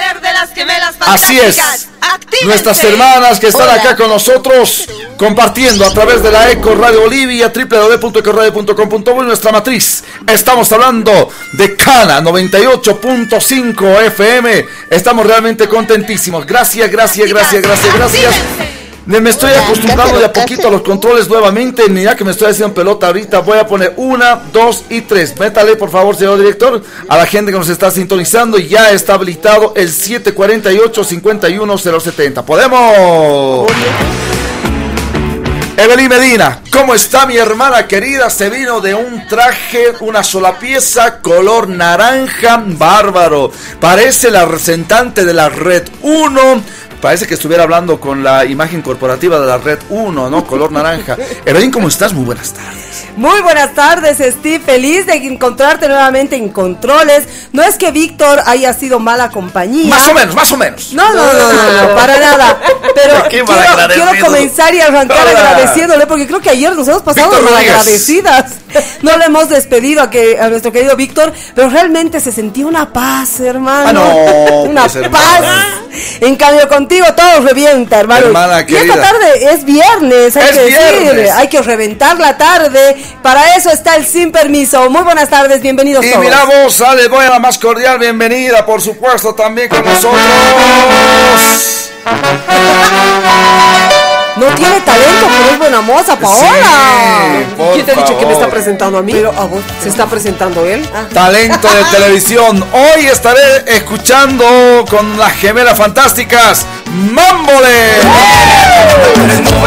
Poder de las gemelas Así es. ¡Actívense! Nuestras hermanas que están Hola. acá con nosotros compartiendo a través de la Eco Radio Bolivia, www.ecoradio.com.bo y nuestra matriz. Estamos hablando de Cana 98.5 FM. Estamos realmente contentísimos. Gracias, gracias, gracias, gracias, gracias. ¡Actívense! Me me estoy acostumbrando de a poquito a los controles nuevamente. Mira que me estoy haciendo pelota ahorita. Voy a poner una, dos y tres. Métale, por favor, señor director, a la gente que nos está sintonizando. Ya está habilitado el 748-51070. ¿Podemos? Evelyn Medina, ¿cómo está mi hermana querida? Se vino de un traje, una sola pieza, color naranja, bárbaro. Parece la representante de la Red 1. Parece que estuviera hablando con la imagen corporativa de la Red 1, ¿no? Color naranja. Evelyn, ¿cómo estás? Muy buenas tardes. Muy buenas tardes, Steve. Feliz de encontrarte nuevamente en controles. No es que Víctor haya sido mala compañía. Más o menos, más o menos. No, no, no, no, no, para nada. Pero quiero, quiero comenzar y arrancar Hola. agradeciéndole porque creo que ayer nos hemos pasado Rodríguez. agradecidas. No le hemos despedido a, que, a nuestro querido Víctor, pero realmente se sentía una paz, hermano. Ah, no, una pues, hermana. paz. En cambio, contigo todo revienta, hermano. Hermana y esta tarde es viernes, hay Es que decir. Hay que reventar la tarde. Para eso está el sin permiso. Muy buenas tardes, bienvenidos Y todos. mira vos, les voy a la más cordial bienvenida, por supuesto, también con nosotros. No tiene talento, pero es buena moza, Paola. por ¿Quién te ha dicho que me está presentando a mí? Pero a vos. ¿Se está presentando él? Talento de televisión. Hoy estaré escuchando con las gemelas fantásticas Mambole.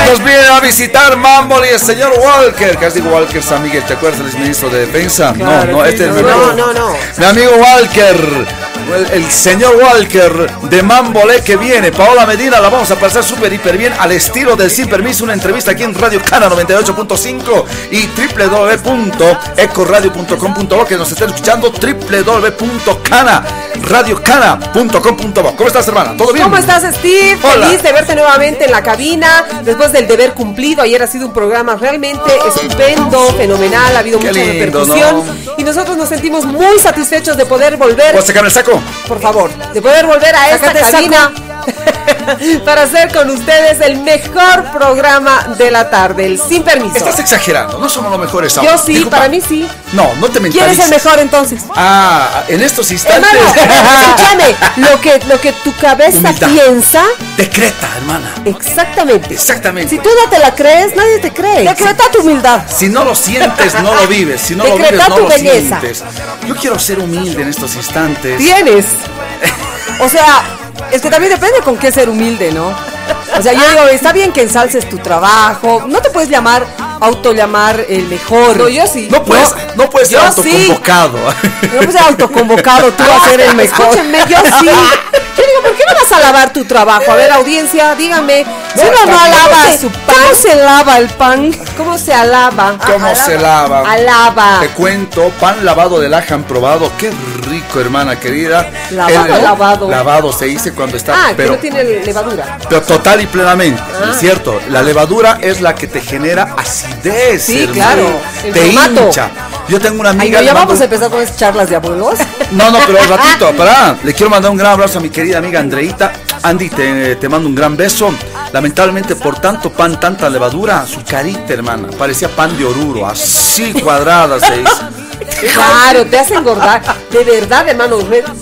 Nos viene a visitar Mambole y el señor Walker. Casi digo Walker San Miguel, ¿te acuerdas del ministro de Defensa? no, no, este es mi No, amigo. no, no. Mi amigo Walker. El, señor Walker de Mambole que viene, Paola Medina, la vamos a pasar súper hiper bien al estilo del Sin Permiso, una entrevista aquí en Radio Cana 98.5 y www.ecoradio.com.bo que nos estén escuchando www.cana.radiocana.com.bo ¿Cómo estás hermana? ¿Todo bien? ¿Cómo estás, Steve? Hola. Feliz de verte nuevamente en la cabina después del deber cumplido. Ayer ha sido un programa realmente estupendo, fenomenal, ha habido Qué mucha lindo, repercusión ¿no? y nosotros nos sentimos muy satisfechos de poder volver, ¿Puedo sacar el saco? por favor, de poder volver a esta saco. para hacer con ustedes el mejor programa de la tarde, el Sin Permiso. Estás exagerando, no somos los mejores Yo ahora. sí, Disculpa. para mí sí. No, no te ¿Quién es mentalices. el mejor entonces? Ah, en estos instantes. Hermano, escúchame, lo que, lo que tu cabeza Humildad. piensa, Decreta, hermana. exactamente. Exactamente. Si tú no te la crees, nadie te cree. Decreta tu humildad. Si no lo sientes, no lo vives. Si no lo vives, no lo belleza. sientes. Yo quiero ser humilde en estos instantes. Tienes. O sea, es que también depende con qué ser humilde, ¿no? O sea, yo digo, está bien que ensalces tu trabajo. No te puedes llamar, autollamar el mejor. No, yo sí. No puedes, no, puedes ser autoconvocado. No puedes ser autoconvocado tú a ser el mejor. Escúchenme, yo sí. Yo digo, ¿por qué no vas a lavar tu trabajo? A ver, audiencia, díganme. Si uno no ¿Cómo alaba su pan, ¿Cómo se lava el pan? ¿cómo se alaba? ¿Cómo se lava? Alaba. Te cuento, pan lavado del aja han probado. Qué rico, hermana querida. ¿Lavado lavado? Lavado se dice cuando está. Ah, que pero, no tiene levadura. pero total y plenamente, ¿es cierto? La levadura es la que te genera acidez. Sí, hermano. claro, el Te formato. hincha. Yo tengo una Ay, amiga. no, ya vamos a empezar con esas charlas de abuelos. No, no, pero un ratito, pará. Le quiero mandar un gran abrazo a mi querida amiga Andreita. Andy, te, te mando un gran beso. Lamentablemente, por tanto pan, tanta levadura, su carita, hermana, parecía pan de oruro, así cuadrada se hizo. Claro, te hace engordar. De verdad, hermano.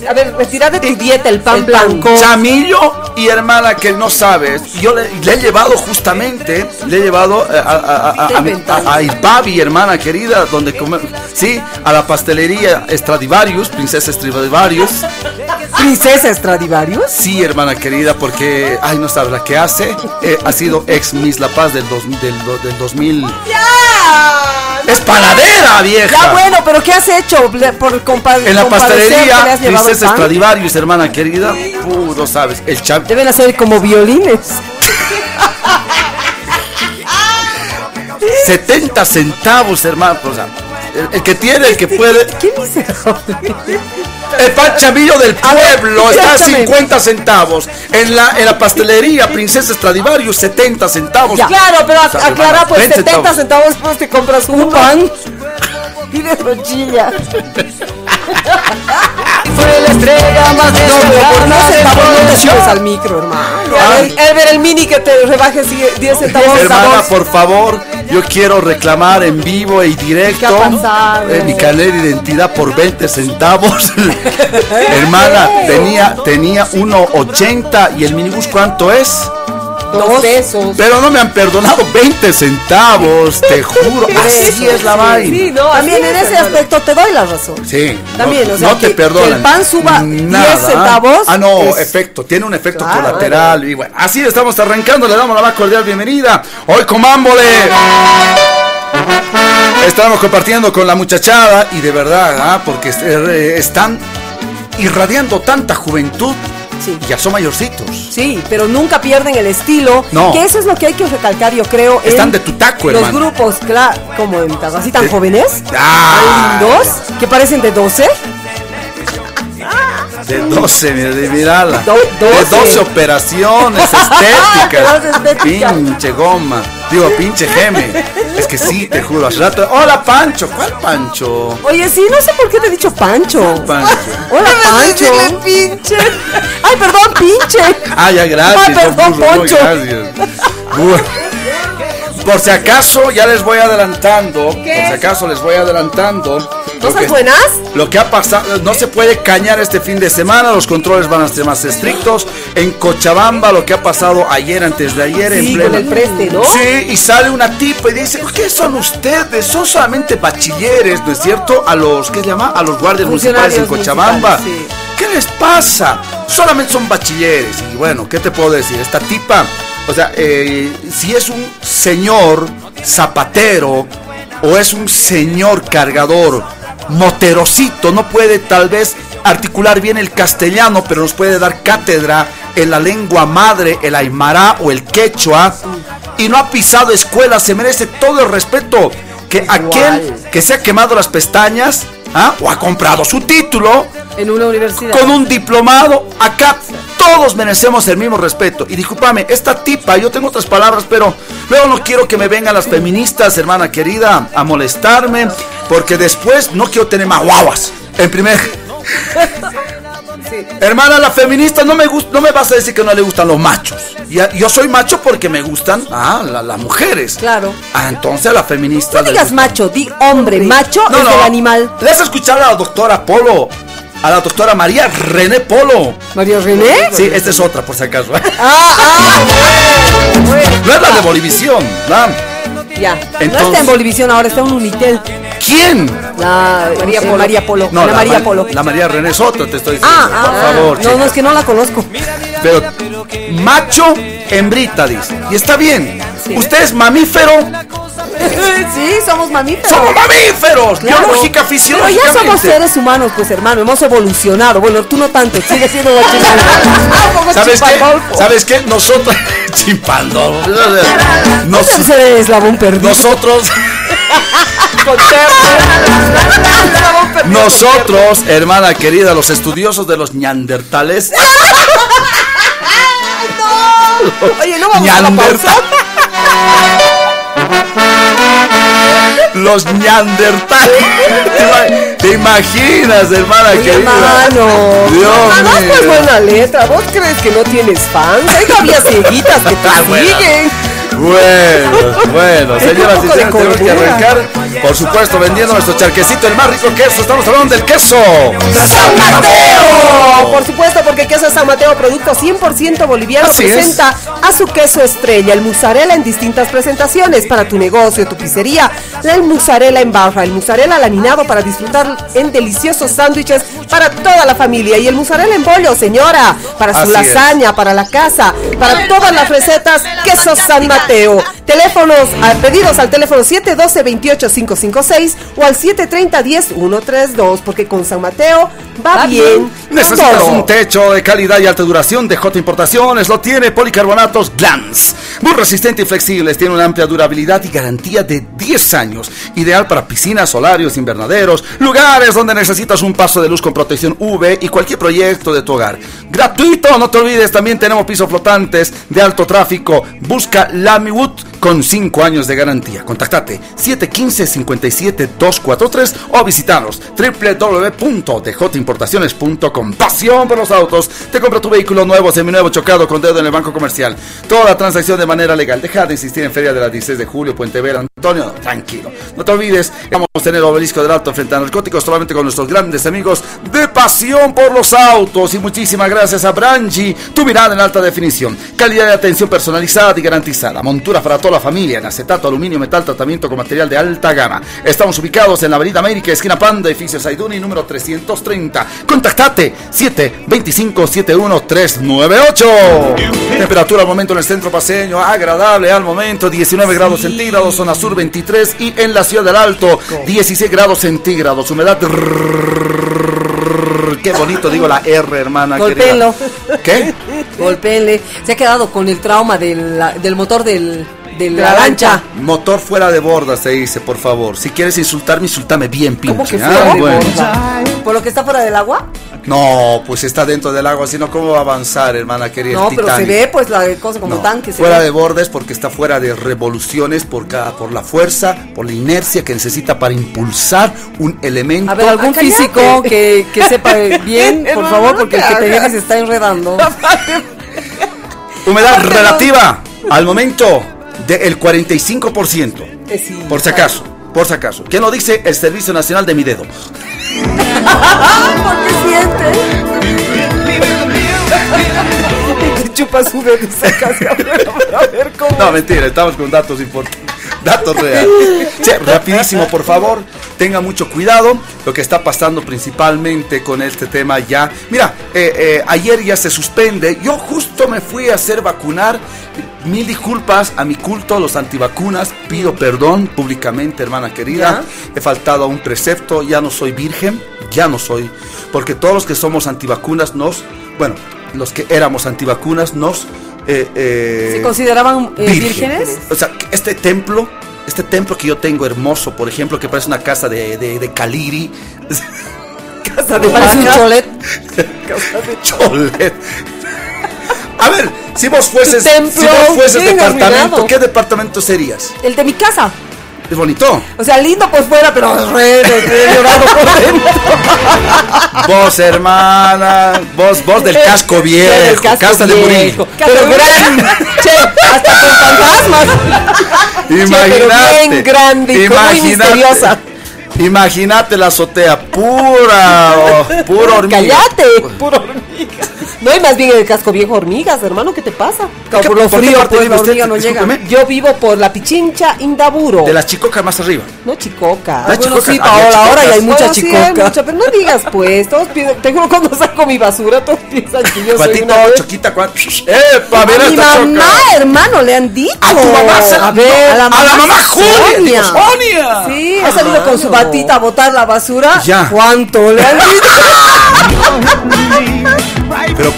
a ver, retira de tu dieta el pan el blanco. Chamillo y hermana que no sabes. Yo le, le he llevado justamente, le he llevado eh, a, a, a, Ipavi, hermana querida, donde come, sí, a la pastelería Stradivarius, princesa Stradivarius. Princesa Stradivarius. Sí, hermana querida, porque, ay, no sabes, la que hace eh, ha sido ex Miss La Paz del, dos- del, do- del 2000. ¡Es panadera, vieja! Ya bueno, pero ¿qué has hecho por compa- En la pastelería Princesa? Stradivarius, hermana querida. Uh, no sabes, el chav... Deben hacer como violines. 70 centavos, hermano. O sea, el, el que tiene, el que puede. ¿Qué miserable? El pan chamillo del ver, pueblo está a exactamente. 50 centavos. En la, en la pastelería Princesa Stradivarius, 70 centavos. Ya. Claro, pero O sea, aclara, pues 20 70 centavos pues te compras un pan y de brochilla. Fue la estrella más No, pero por 10 centavos no te subes al micro, hermano. Ah. El, el mini que te rebajes 10 centavos. Hermana, por favor, yo quiero reclamar en vivo y directo eh, mi carnet de identidad por 20 centavos. Hermana, tenía, tenía 1.80 y el minibús ¿cuánto es? Dos pesos. Pero no me han perdonado 20 centavos, te juro. Así es la vaina. Sí, no, También en es, ese aspecto te doy la razón. Sí. También, no, o sea, no te que- perdonan. que el pan suba 10 centavos Ah, no, es- efecto, tiene un efecto Claro. colateral. Y bueno, así estamos arrancando, le damos la más cordial bienvenida. Hoy con Mámbole. Estamos compartiendo con la muchachada y de verdad, ah, porque eh, están irradiando tanta juventud Sí. ya son mayorcitos. Sí, pero nunca pierden el estilo. No. Que eso es lo que hay que recalcar, yo creo. en Están de tu taco, Los hermano. grupos, claro, como en así tan De- jóvenes, Ah. tan lindos, que parecen de 12. De 12, mira. Do- De 12. 12 operaciones estéticas. 12 estéticas. Pinche goma. Digo, pinche geme. Es que sí, te juro. Hace rato. Hola, Pancho. ¿Cuál Pancho? Oye, sí, no sé por qué te he dicho Pancho. Pancho. Hola, Pancho. pinche. Ay, perdón, pinche. Ah, ya, gracias. Ah, perdón, no, gracias. Por si acaso, ya les voy adelantando. Por si acaso, les voy adelantando. ¿Cosas que- buenas? Lo que ha pasado, no se puede cañar este fin de semana, los controles van a ser más estrictos. En Cochabamba, lo que ha pasado ayer, antes de ayer, en Sí, pleno. con el preste, ¿no? Sí, y sale una tipa y dice, ¿qué son ustedes? Son solamente bachilleres, ¿no es cierto? A los, ¿qué se llama? A los guardias municipales en Cochabamba. municipales, ¿Qué les pasa? Solamente son bachilleres. Y bueno, ¿qué te puedo decir? Esta tipa, o sea, eh, si es un señor zapatero o es un señor cargador, moterocito, no puede tal vez articular bien el castellano, pero nos puede dar cátedra en la lengua madre, el aymara o el quechua, y no ha pisado escuela, se merece todo el respeto que aquel que se ha quemado las pestañas ¿ah? o ha comprado su título En una universidad. con un diplomado, acá todos merecemos el mismo respeto. Y discúlpame, esta tipa, yo tengo otras palabras, pero luego no quiero que me vengan las feministas, hermana querida, a molestarme, porque después no quiero tener más guaguas. En primer. Hermana, la feminista no me gusta, no me vas a decir que no le gustan los machos. Yo soy macho porque me gustan ah, la- las mujeres. Claro. Ah, entonces a la feminista. No digas macho, di hombre. Macho es el animal. ¿Les has escuchado a la doctora Polo? A la doctora María René Polo. María René. Sí, esta es otra, por si acaso. Ah, ah. No es la de Bolivisión, ¿no? Ya. no está en Bolivisión ahora, está en Unitel. ¿Quién? La María Polo. María Polo. No, la María Ma- Polo. La María René es otra, te estoy diciendo. Ah, ah, por ah. favor, No, chica. no, es que no la conozco. Pero macho, hembrita, dice. Y está bien. Sí. Usted es mamífero. sí, somos mamíferos. ¡Somos mamíferos! Claro. Biológica, Pero fisiológicamente. ya somos seres humanos, pues hermano, hemos evolucionado. Bueno, tú no tanto, sigue siendo. Ah, poco ¿Sabes qué? chimpandolfo. ¿Sabes qué? Nosotros. Chimpando. No Nos- sé ser eslabón perdido. nosotros. Nosotros, hermana querida, los estudiosos de los ñandertales. Oye, no vamos a la pausa. Los ñandertales. ¿Te ima- ¿Te imaginas, hermana querida? Hermano. Dios Además, mío. pues buena letra. ¿Vos crees que no tienes fans? Hay todavía cieguitas que te Ah, bueno. Bueno, bueno, señoras y señores, tenemos que arrancar, por supuesto, vendiendo nuestro charquecito, el más rico queso. Estamos hablando del queso. ¡San Mateo! Por supuesto, porque Queso San Mateo, producto 100% boliviano, Así es. presenta a su queso estrella, el mozzarella en distintas presentaciones para tu negocio, tu pizzería, el mozzarella en barra, el mozzarella laminado para disfrutar en deliciosos sándwiches para toda la familia y el mozzarella en bollo, señora, para su Así es. lasaña, para la casa, para todas las recetas, Queso San Mateo. bateu. Teléfonos, pedidos al teléfono 712-28556 o al 730-10132, porque con San Mateo va, bien. Necesitas todo. un techo de calidad y alta duración de J Importaciones. Lo tiene Policarbonatos Glans. Muy resistente y flexibles. Tiene una amplia durabilidad y garantía de 10 años. Ideal para piscinas, solarios, invernaderos, lugares donde necesitas un paso de luz con protección UV y cualquier proyecto de tu hogar. Gratuito, no te olvides. También tenemos pisos flotantes de alto tráfico. Busca Lamiwood con 5 años de garantía. Contactate 715-57-243 o visitanos www.djimportaciones.com. Pasión por los autos. Te compra tu vehículo nuevo, seminuevo, chocado con dedo en el banco comercial. Toda transacción de manera legal. Deja de insistir en Feria de la 16 de julio, Puente Vera, Antonio. tranquilo. No te olvides, vamos a tener obelisco del alto frente a narcóticos solamente con nuestros grandes amigos de Pasión por los autos. Y muchísimas gracias a Brangi, tu mirada en alta definición. Calidad de atención personalizada y garantizada. Montura para toda la familia en acetato, aluminio, metal, tratamiento con material de alta gama. Estamos ubicados en la Avenida América, esquina Panda, edificio Saiduni, número 330. Contactate 725-71-398. Temperatura al momento en el centro paseño, agradable al momento, 19 grados centígrados, zona sur 23 y en la ciudad del Alto, 16 grados centígrados. Humedad. Qué bonito, digo la R, hermana. Golpéenlo. querida. ¿Qué? Golpéenle. Se ha quedado con el trauma del, del motor del, de la, la lancha. Motor fuera de borda, se dice, por favor. Si quieres insultarme, insultame bien, pinche. ¿Cómo que ah, fuera de bueno. borda? ¿Por lo que está fuera del agua? No, pues está dentro del agua, si no, ¿cómo va a avanzar, hermana querida? No, pero se ve pues la cosa como No, tanque. se fuera ve. de bordes porque está fuera de revoluciones por, cada, por la fuerza, por la inercia que necesita para impulsar un elemento. A ver, algún Ah, físico que, que sepa bien, por favor, porque el que te viene se está enredando. Humedad relativa al momento del 45%. Eh, sí, Por si claro. acaso, por si acaso. ¿Quién lo dice? El Servicio Nacional de mi dedo. ¿Por qué siente? Chupa su dedo y saca hacia afuera para ver cómo. No, mentira, estamos con datos importantes. Datos reales. Sí, rapidísimo, por favor. Tenga mucho cuidado. Lo que está pasando principalmente con este tema ya. Mira, eh, eh, ayer ya se suspende. Yo justo me fui a hacer vacunar. Mil disculpas a mi culto, los antivacunas. Pido perdón públicamente, hermana querida. He faltado a un precepto. Ya no soy virgen. Ya no soy. Porque todos los que somos antivacunas nos. Bueno, los que éramos antivacunas nos. Eh, eh, ¿Se consideraban eh, vírgenes? O sea, este templo, este templo que yo tengo hermoso, por ejemplo, que parece una casa de, de, de Caliri, Casa ¿Te de parece un vaca. cholet? Cholet. A ver, si vos fueses, templo, si vos fueses departamento. ¿qué departamento serías? El de mi casa. Es bonito. O sea, lindo por fuera, pero re, re, re llorado por dentro. Vos, hermana, vos, vos del casco viejo, Del casco casa de viejo. Murillo. Pero grande. Che, hasta con fantasmas. Imagínate. bien grande y muy misteriosa. Imagínate la azotea pura, oh, pura hormiga. Cállate, puro hormigas. No, y más bien el casco viejo hormigas, hermano, ¿qué te pasa? ¿Por qué- por lo frío, pues la hormiga no llega. Discúlpeme. Yo vivo por la Pichincha Indaburo. De las chicocas más arriba. No, chicoca. La bueno, chicocas, sí, había ahora chicocas. ya hay mucha Bueno, sí, hay chicoca. mucha, pero no digas pues, todos piensan, te juro cuando saco mi basura, todos piensan que yo soy una choquita, cuat- ¡Epa! Mira A mi esta mamá, choca. hermano, le han dicho. A tu mamá se la- A ver, no, a la mamá Julia, digo, Sonia. Sonia. Sí, Ha salido con su hermano. batita a botar la basura. Ya. ¿Cuánto le han dicho? Pero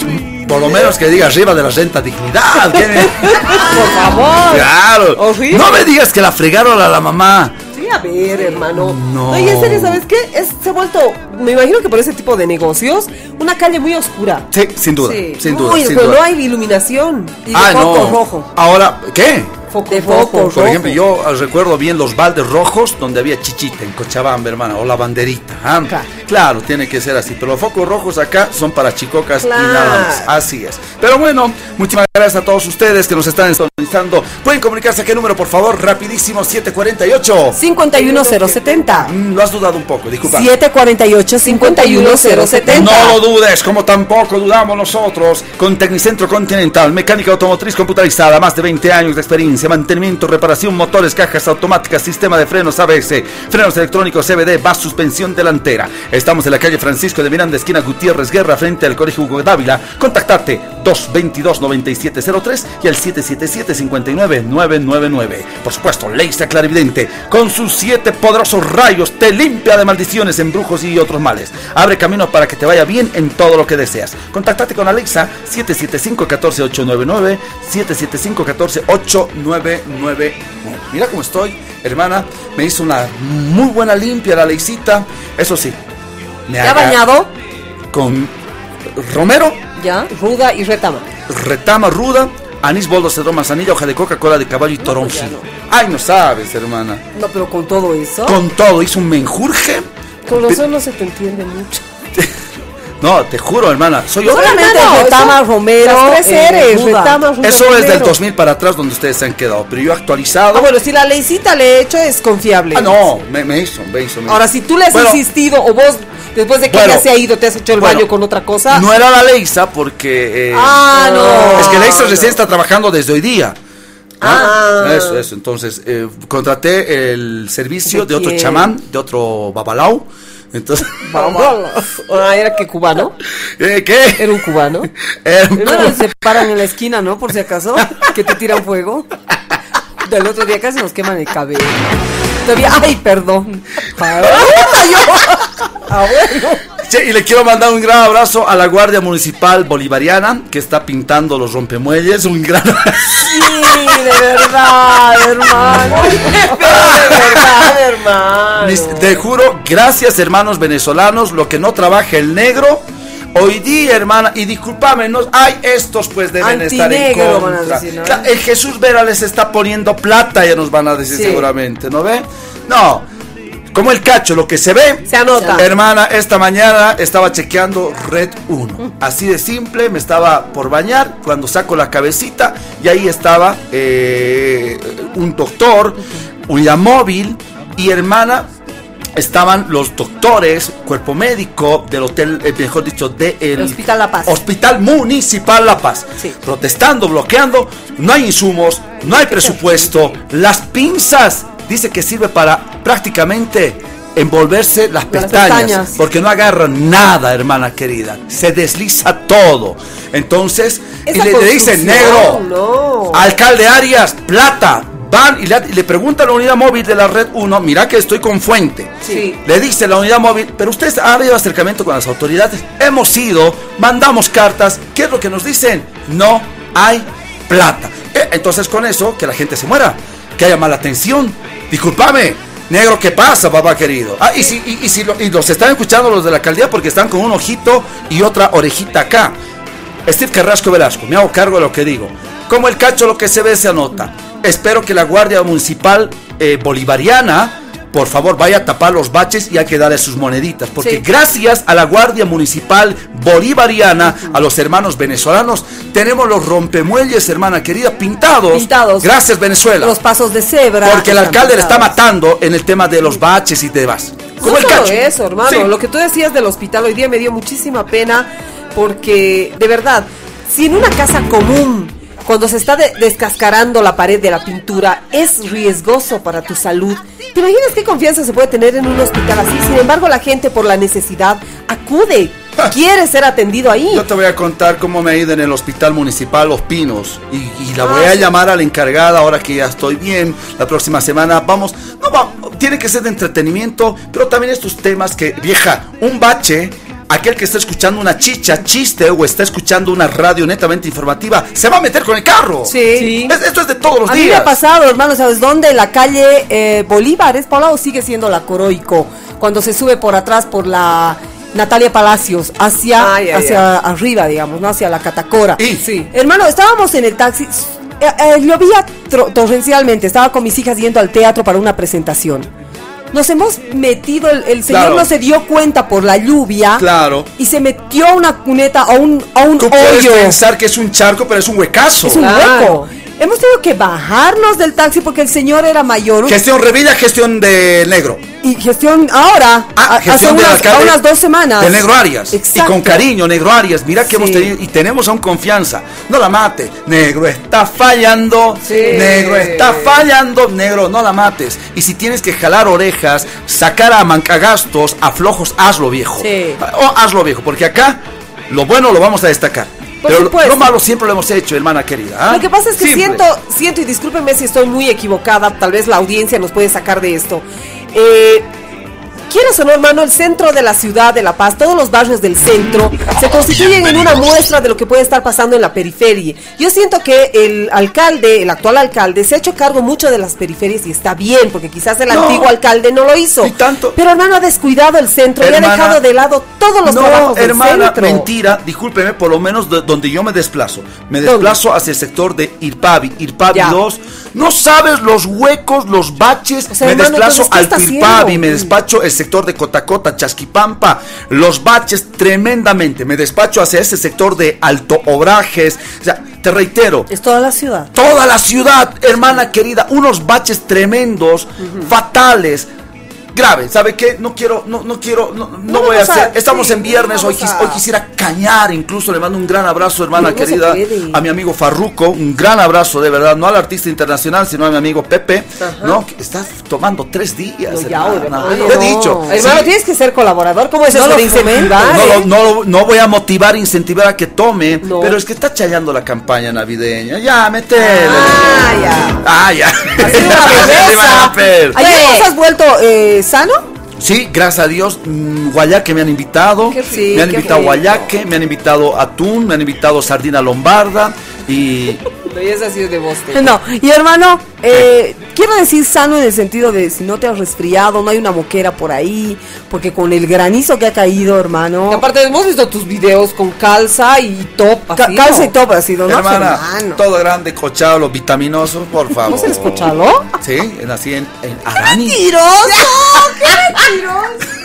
por lo menos que diga arriba de la renta dignidad. ¿qué me- Por favor. Claro. Horrible. No me digas que la fregaron a la mamá. Sí, a ver, hermano. No. Y en serio, ¿sabes qué? Es, se ha vuelto, me imagino que por ese tipo de negocios, una calle muy oscura. Sí, sin duda. Sí, sin duda. muy, sin pero duda. no hay iluminación. Y de ah, foco no. rojo. Ahora, ¿qué? Foco De rojo. foco Por ejemplo, yo ah, recuerdo bien los baldes rojos donde había chichita en Cochabamba, hermana, o la banderita. ah. Claro. Claro, tiene que ser así. Pero los focos rojos acá son para chicocas Claro. y nada más. Así es. Pero bueno, muchísimas gracias a todos ustedes que nos están sintonizando. Pueden comunicarse a qué número, por favor, rapidísimo, 748. 51070. Mm, lo has dudado un poco, disculpa. 748 51070. No lo dudes, como tampoco dudamos nosotros. Con Tecnicentro Continental, mecánica automotriz computarizada, más de 20 años de experiencia, mantenimiento, reparación, motores, cajas automáticas, sistema de frenos ABS, frenos electrónicos CBD, bas suspensión delantera. Estamos en la calle Francisco de Miranda, esquina Gutiérrez Guerra, frente al Colegio Hugo Dávila. Contactate 222-9703 y el 777-59999. Por supuesto, Leisa Clarividente, con sus siete poderosos rayos, te limpia de maldiciones, embrujos y otros males. Abre camino para que te vaya bien en todo lo que deseas. Contáctate con Alexa 775-14899, 775-14899. Mira cómo estoy, hermana. Me hizo una muy buena limpia la Leisita. Eso sí. Me ha bañado? Con romero. Ya, ruda y retama. Retama ruda, anís, boldo, cedrón, manzanilla, hoja de Coca-Cola de caballo y no, pues Ay, no sabes, hermana. No, pero con todo eso. Con todo, hizo un menjurje. Con los ojos no se te entiende mucho. No, te juro, hermana. Soy yo. Solamente Retama Romero. tres eres, Retama Eso es del 2000 para atrás donde ustedes se han quedado. Pero yo he actualizado. Ah, bueno, si la leycita le he hecho es confiable. Ah, no, me, me hizo, me hizo. Ahora, si tú le has insistido o vos después de que ella se ha ido, te has hecho el baño con otra cosa. No era la Leisa porque. Eh, ah, no. Es que Leisa recién está trabajando desde hoy día. Ah. Eso, eso. Entonces, eh, contraté el servicio de, de otro chamán, de otro babalao entonces, vamos. Ah, ¿Era que cubano? ¿Eh, ¿Qué? ¿Era un cubano? Era un cubano. se paran en la esquina, ¿no? Por si acaso, que te tiran fuego. Del otro día casi nos queman el cabello. Todavía, ay, perdón. Y le quiero mandar un gran abrazo a la Guardia Municipal Bolivariana que está pintando los rompemuelles. Un gran Sí, de verdad, hermano. de verdad, hermano. Te juro, gracias, hermanos venezolanos. Lo que no trabaja el negro. Hoy día, hermana, y discúlpame, no, hay estos pues deben estar en contra. El Jesús Vera les está poniendo plata, ya nos van a decir seguramente, ¿no ve? No, como el cacho, lo que se ve. Se anota. Hermana, esta mañana estaba chequeando Red 1. Así de simple, me estaba por bañar cuando saco la cabecita y ahí estaba eh, un doctor, unidad móvil y hermana. Estaban los doctores, cuerpo médico del hotel, eh, mejor dicho, del de Hospital La Paz. Hospital Municipal La Paz. Protestando, bloqueando. No hay insumos, no hay presupuesto. Las pinzas dice que sirve para prácticamente envolverse las, pestañas, porque no agarran nada, hermana querida. Se desliza todo. Entonces, y le, dicen negro, alcalde Arias, plata. Van y le, pregunta a la unidad móvil de la red 1, mira que estoy con fuente. Le dice la unidad móvil, pero ustedes han habido acercamiento con las autoridades. Hemos ido, mandamos cartas. ¿Qué es lo que nos dicen? No hay plata. Eh, entonces con eso, que la gente se muera, que haya mala atención Disculpame, negro, ¿qué pasa, papá querido? Ah, y si, y, si y los están escuchando los de la alcaldía porque están con un ojito y otra orejita acá. Steve Carrasco Velasco, me hago cargo de lo que digo. Como el cacho lo que se ve se anota. Espero que la Guardia Municipal eh, Bolivariana por favor vaya a tapar los baches y hay que darle sus moneditas. Porque gracias a la Guardia Municipal Bolivariana, a los hermanos venezolanos, tenemos los rompemuelles, hermana querida, pintados. Pintados. Gracias, Venezuela. Los pasos de cebra. Porque el alcalde le está matando en el tema de los baches y demás. Como el cacho. eso, hermano. Lo que tú decías del hospital hoy día me dio muchísima pena porque, de verdad, si en una casa común cuando se está descascarando la pared de la pintura, es riesgoso para tu salud. ¿Te imaginas qué confianza se puede tener en un hospital así? Sin embargo, la gente por la necesidad acude. Quiere ser atendido ahí. Yo te voy a contar cómo me ha ido en el hospital municipal Los Pinos. Y, la voy a llamar a la encargada ahora que ya estoy bien. La próxima semana vamos. No, va, tiene que ser de entretenimiento, pero también estos temas que, vieja, un bache aquel que está escuchando una chicha, chiste o está escuchando una radio netamente informativa, se va a meter con el carro. Sí. esto es de todos los días. A mí me ha pasado, hermano, ¿sabes dónde? La calle eh, Bolívar, ¿es por sigue siendo la Coroico? Cuando se sube por atrás por la Natalia Palacios hacia, hacia arriba, digamos, ¿no? Hacia la Catacora. Sí. Hermano, estábamos en el taxi. Eh, eh, llovía torrencialmente, estaba con mis hijas yendo al teatro para una presentación nos hemos metido, el, señor no se dio cuenta por la lluvia. Claro. Y se metió a una cuneta, o un, a un Tú puedes pensar que es un charco, pero es un huecazo. Es un hueco. Hemos tenido que bajarnos del taxi porque el señor era mayor. Gestión Revilla, gestión de negro. Y gestión ahora, ah, hace unas, unas, dos semanas. De Negro Arias. Y con cariño, Negro Arias. Mira que hemos tenido, y tenemos aún confianza. No la mate. Negro está fallando. Negro está fallando. Negro, no la mates. Y si tienes que jalar orejas, sacar a mancagastos, a flojos, hazlo viejo. Sí. O hazlo viejo, porque acá lo bueno lo vamos a destacar. Por Pero lo- supuesto. lo malo siempre lo hemos hecho, hermana querida. ¿ah? Lo que pasa es que Siempre. siento, siento, y discúlpenme si estoy muy equivocada, tal vez la audiencia nos puede sacar de esto. Eh, Quieras o no, hermano, el centro de la ciudad de La Paz, todos los barrios del centro, se constituyen en una muestra de lo que puede estar pasando en la periferia. Yo siento que el alcalde, el actual alcalde, se ha hecho cargo mucho de las periferias y está bien, porque quizás el No. antiguo alcalde no lo hizo. Tanto. Pero hermano, ha descuidado el centro y ha Hermana, dejado de lado todos los no, trabajos del hermana, centro. mentira, discúlpeme, por lo menos de donde yo me desplazo. Me desplazo hacia el sector de Irpavi, Irpavi Ya. 2. No sabes los huecos, los baches. O sea, me hermano, desplazo entonces, ¿qué al Irpavi, me despacho el sector de Cotacota, Chasquipampa. Los baches tremendamente. Me despacho hacia ese sector de Alto Obrajes. O sea, te reitero, Es toda la ciudad. Toda la ciudad, hermana querida, unos baches tremendos, fatales. Grave, ¿sabe qué? No quiero, no, no quiero, no, no No voy a hacer. Estamos sí, en viernes, no hoy, a- hoy quisiera cañar, incluso le mando un gran abrazo, hermana querida, a mi amigo Farruco, un gran abrazo, de verdad, no al artista internacional, sino a mi amigo Pepe, ¿no? Que está tomando tres días, No, ya, hermana. hermano, Te he dicho. Hermano, sí. tienes que ser colaborador. ¿Cómo es No eso de incentivar? No, eh? lo- no, lo- no voy a motivar, incentivar a que tome, No. pero es que está chayando la campaña navideña. Ya, metele. Ah, ya. Ah, ya. Una belleza. ¿Ayer nos has vuelto eh, sano? Sí, gracias a Dios, mm, guayaque me han invitado. Me han invitado rico. guayaque, me han invitado atún, me han invitado sardina lombarda y No, y es así de boste. No, y hermano, eh, quiero decir sano en el sentido de si no te has resfriado, no hay una moquera por ahí, porque con el granizo que ha caído, hermano. Aparte hemos visto tus videos con calza y top. ca- así, calza ¿no? y top ha sido, ¿no? hermana, hermano. todo grande, cochado, los vitaminosos, por favor. ¿No se les cochalo? Sí, nací en, en Arani. ¡Mentiroso!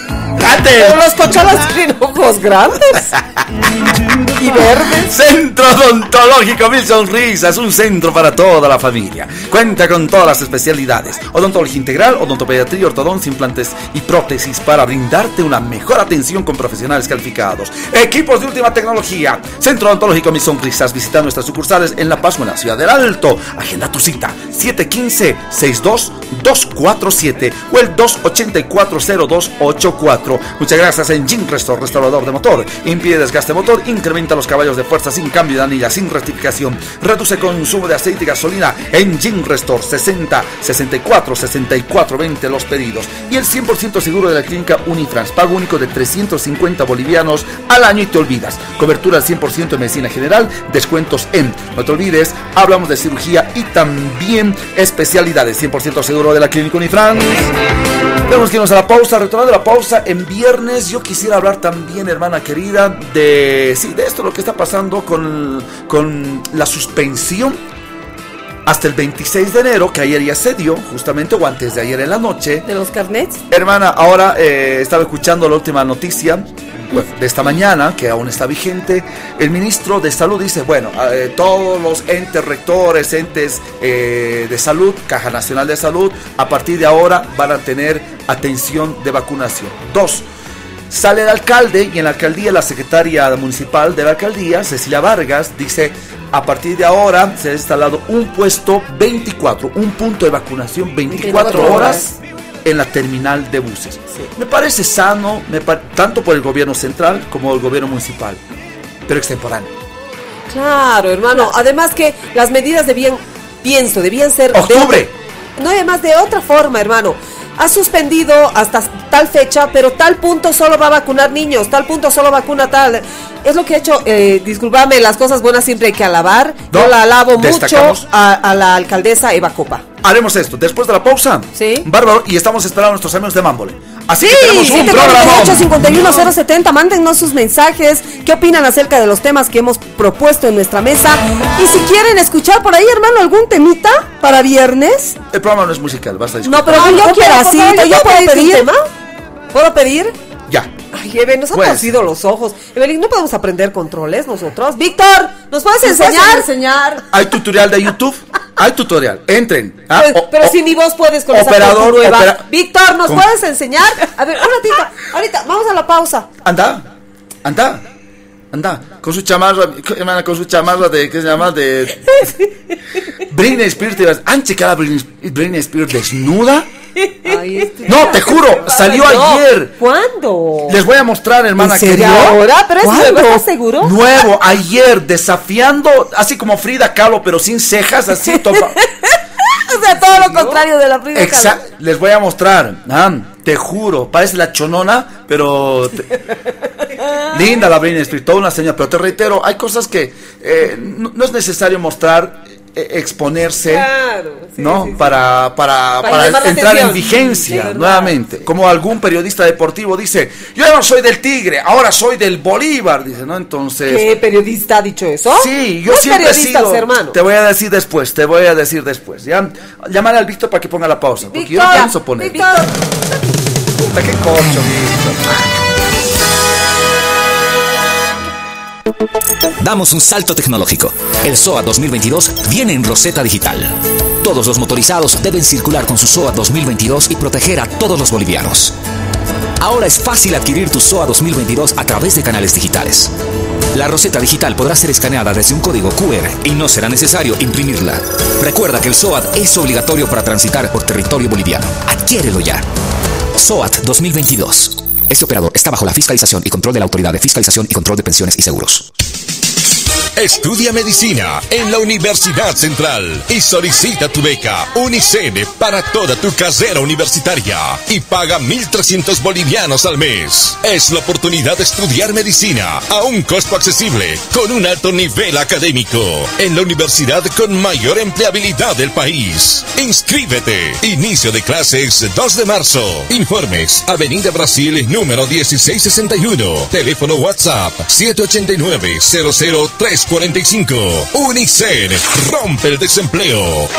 Pero los cochalos tienen ojos grandes. y verdes. Centro Odontológico Mil Sonrisas, un centro para toda la familia. Cuenta con todas las especialidades: odontología integral, odontopediatría, ortodoncia, implantes y prótesis para brindarte una mejor atención con profesionales calificados. Equipos de última tecnología. Centro Odontológico Mil Sonrisas. Visita nuestras sucursales en La Paz en la Ciudad del Alto. Agenda tu cita: 715-62-247 o el 284-0284. Muchas gracias en Gin Restore, restaurador de motor. Impide desgaste motor, incrementa los caballos de fuerza sin cambio de anilla, sin rectificación. Reduce consumo de aceite y gasolina en Gin Restore 60 64 64 20 los pedidos. Y el 100% seguro de la clínica Unifrans. Pago único de 350 bolivianos al año y te olvidas. Cobertura al 100% en medicina general, descuentos en. No te olvides, hablamos de cirugía y también especialidades. 100% seguro de la clínica Unifrans. Tenemos que irnos a la pausa, retornando a la pausa en viernes. Yo quisiera hablar también, hermana querida, de, sí, de esto, lo que está pasando con, con la suspensión hasta el 26 de enero, que ayer ya se dio, justamente, o antes de ayer en la noche. ¿De los carnets? Hermana, ahora eh, estaba escuchando la última noticia de esta mañana, que aún está vigente. El ministro de Salud dice, bueno, eh, todos los entes rectores, entes eh, de salud, Caja Nacional de Salud, a partir de ahora van a tener atención de vacunación. Dos, Sale el alcalde y en la alcaldía la secretaria municipal de la alcaldía, Cecilia Vargas, dice, a partir de ahora se ha instalado un puesto 24, un punto de vacunación 24 24 horas en la terminal de buses. Me parece sano, me tanto por el gobierno central como el gobierno municipal, pero extemporáneo. Claro, hermano. Además que las medidas debían, pienso, debían ser... de Octubre. otra- no, además de otra forma, hermano. Ha suspendido hasta tal fecha, pero tal punto solo va a vacunar niños, tal punto solo vacuna tal. Es lo que ha hecho, eh, discúlpame, las cosas buenas siempre hay que alabar. No, Yo la alabo mucho a, a la alcaldesa Eva Copa. Haremos esto después de la pausa. Sí. Bárbaro, y estamos esperando a nuestros amigos de Mambole. Así Sí, que tenemos un programa. 748-51070, mándennos sus mensajes, qué opinan acerca de los temas que hemos propuesto en nuestra mesa. Y si quieren escuchar por ahí, hermano, algún temita para viernes. El programa no es musical, basta disculpar. No, pero Ah, yo yo quiero así, yo ¿yo puedo pedir pedir. un tema? ¿Puedo pedir? Ay, Eve, nos han Pues. torcido los ojos. Evelyn, no podemos aprender controles nosotros. Víctor, ¿nos puedes ¿Nos puedes enseñar? enseñar? Hay tutorial de YouTube. Hay tutorial. Entren. Ah, Pues, o- pero o- si ni vos puedes con esa operador, nueva. opera- Víctor, ¿nos puedes enseñar? A ver, un ratito. Ahorita, vamos a la pausa. Anda. Anda. Anda. Con su chamarra, hermana, con su chamarra de, ¿qué se llama? De. Britney Spears. ¿Han checado a Britney, Britney Spears desnuda? Ay, No, te juro, salió ayer. ¿Cuándo? Les voy a mostrar, hermana ¿En serio querida. ahora? ¿Pero es ¿Cuándo? nuevo? ¿Estás seguro? Nuevo, ayer, desafiando, así como Frida Kahlo, pero sin cejas, así. toma- O sea, todo lo contrario de la Frida Exa- Kahlo. les voy a mostrar, ah, te juro, parece la chonona, pero te- linda la Britney Spears, toda una señora, pero te reitero, hay cosas que eh, no, no es necesario mostrar, eh, exponerse, Claro, sí, ¿no? sí, sí. Para, para, Para para llamar la entrar en vigencia nuevamente, como algún periodista deportivo dice, yo no soy del Tigre, ahora soy del Bolívar, dice, ¿no? Entonces... ¿Qué periodista ha dicho eso? Sí, yo No siempre he sido. hermano. Te voy a decir después, te voy a decir después. Ya, llamaré al Víctor para que ponga la pausa. Porque yo no pienso poner. Víctor. Qué corcho, Víctor. Damos un salto tecnológico. El SOA 2022 viene en Roseta Digital. Todos los motorizados deben circular con su SOA 2022 y proteger a todos los bolivianos. Ahora es fácil adquirir tu SOA 2022 a través de canales digitales. La Roseta Digital podrá ser escaneada desde un código QR y no será necesario imprimirla. Recuerda que el SOAT es obligatorio para transitar por territorio boliviano. Adquiérelo ya. SOAT 2022. Este operador está bajo la fiscalización y control de la Autoridad de Fiscalización y Control de Pensiones y Seguros. Estudia medicina en la Universidad Central y solicita tu beca Unicene para toda tu carrera universitaria y paga 1.300 bolivianos al mes. Es la oportunidad de estudiar medicina a un costo accesible con un alto nivel académico en la universidad con mayor empleabilidad del país. Inscríbete. Inicio de clases 2 de marzo. Informes Avenida Brasil número 1661. Teléfono WhatsApp 789 00345. Unicen rompe el desempleo.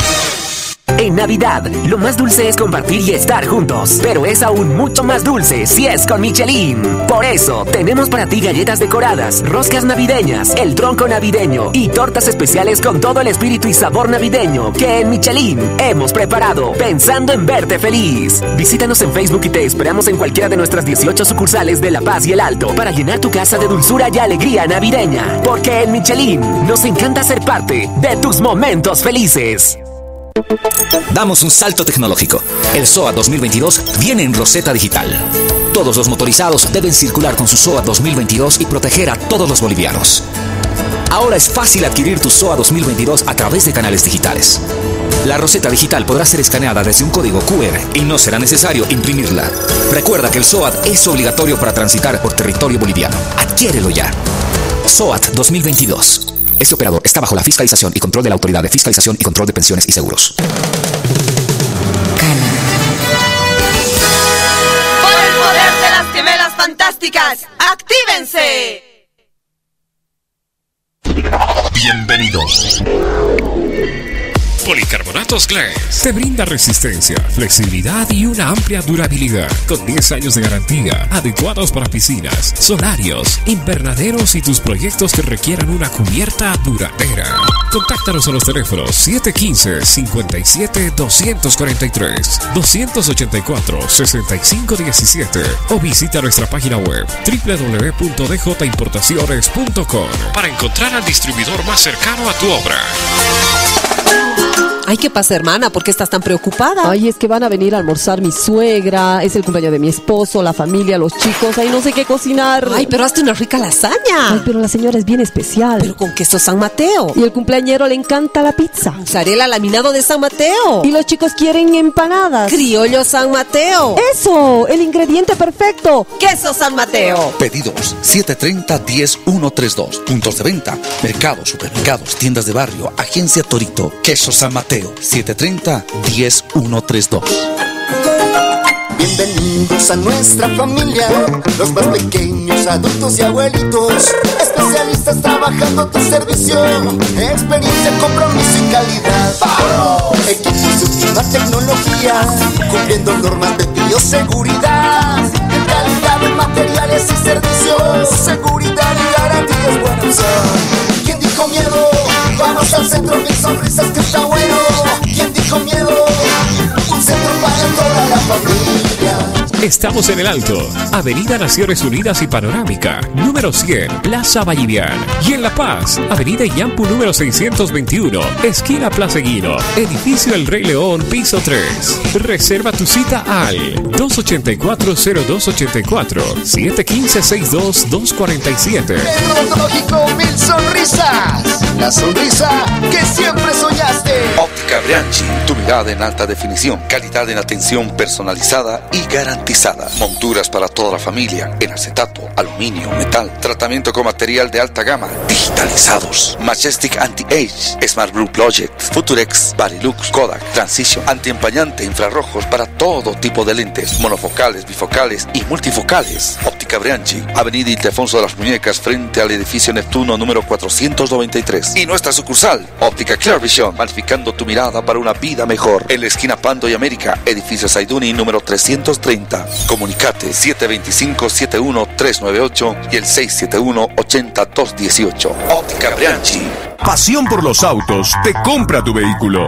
En Navidad, lo más dulce es compartir y estar juntos, pero es aún mucho más dulce si es con Michelin. Por eso, tenemos para ti galletas decoradas, roscas navideñas, el tronco navideño y tortas especiales con todo el espíritu y sabor navideño que en Michelin hemos preparado, pensando en verte feliz. Visítanos en Facebook y te esperamos en cualquiera de nuestras 18 sucursales de La Paz y El Alto para llenar tu casa de dulzura y alegría navideña. Porque en Michelin nos encanta ser parte de tus momentos felices. Damos un salto tecnológico. El SOA 2022 viene en Roseta Digital. Todos los motorizados deben circular con su SOA 2022 y proteger a todos los bolivianos. Ahora es fácil adquirir tu SOA 2022 a través de canales digitales. La Roseta Digital podrá ser escaneada desde un código QR y no será necesario imprimirla. Recuerda que el SOAT es obligatorio para transitar por territorio boliviano. Adquiérelo ya. SOAT 2022. Este operador está bajo la fiscalización y control de la Autoridad de Fiscalización y Control de Pensiones y Seguros. Por el poder de las gemelas fantásticas, ¡actívense! Bienvenidos. Policarbonatos Glass te brinda resistencia, flexibilidad y una amplia durabilidad con 10 años de garantía, adecuados para piscinas, solarios, invernaderos y tus proyectos que requieran una cubierta duradera. Contáctanos a los teléfonos 715-57-243, 284-6517 o visita nuestra página web www.djimportaciones.com para encontrar al distribuidor más cercano a tu obra. Ay, ¿qué pasa, hermana? ¿Por qué estás tan preocupada? Ay, es que van a venir a almorzar mi suegra, es el cumpleaños de mi esposo, la familia, los chicos, ay, no sé qué cocinar. Ay, pero hazte una rica lasaña. Ay, pero la señora es bien especial. Pero con queso San Mateo. Y el cumpleañero le encanta la pizza. Mozzarella laminado de San Mateo. Y los chicos quieren empanadas. Criollo San Mateo. Eso, el ingrediente perfecto. Queso San Mateo. Pedidos 730-10132. Puntos de venta. Mercados, supermercados, tiendas de barrio, agencia Torito. Queso San Mateo 730-10132. Bienvenidos a nuestra familia, los más pequeños, adultos y abuelitos, especialistas trabajando a tu servicio, experiencia, compromiso y calidad. Equipos de última tecnología, cumpliendo normas de bioseguridad, de calidad en materiales y servicios, seguridad y garantías buenas. Vamos al centro, mil sonrisas que está bueno. ¿Quién dijo miedo? Un centro para toda la familia. Estamos en el Alto, Avenida Naciones Unidas y Panorámica, número 100, Plaza Vallivian. Y en La Paz, Avenida Yampu número 621, esquina Plaza Guino, edificio El Rey León, piso 3. Reserva tu cita al 284-0284, 715-62-247. Odontológico Mil Sonrisas. La sonrisa que siempre soñaste. Óptica Brianchi, tu mirada en alta definición, calidad en atención personalizada y garantizada. Monturas para toda la familia en acetato, aluminio, metal, tratamiento con material de alta gama, digitalizados. Majestic Anti-Age, Smart Blue Project, Futurex, Barilux, Kodak, Transition, antiempañante, infrarrojos para todo tipo de lentes, monofocales, bifocales y multifocales. Óptica Brianchi, Avenida Ildefonso de las Muñecas frente al edificio Neptuno número 493. Y nuestra sucursal, Óptica Clear Vision, tu mirada para una vida mejor. En la esquina Pando y América, edificio Saiduni número 330. Comunicate 725-71398 y el 671-80218. Óptica Brianchi. Pasión por los autos te compra tu vehículo.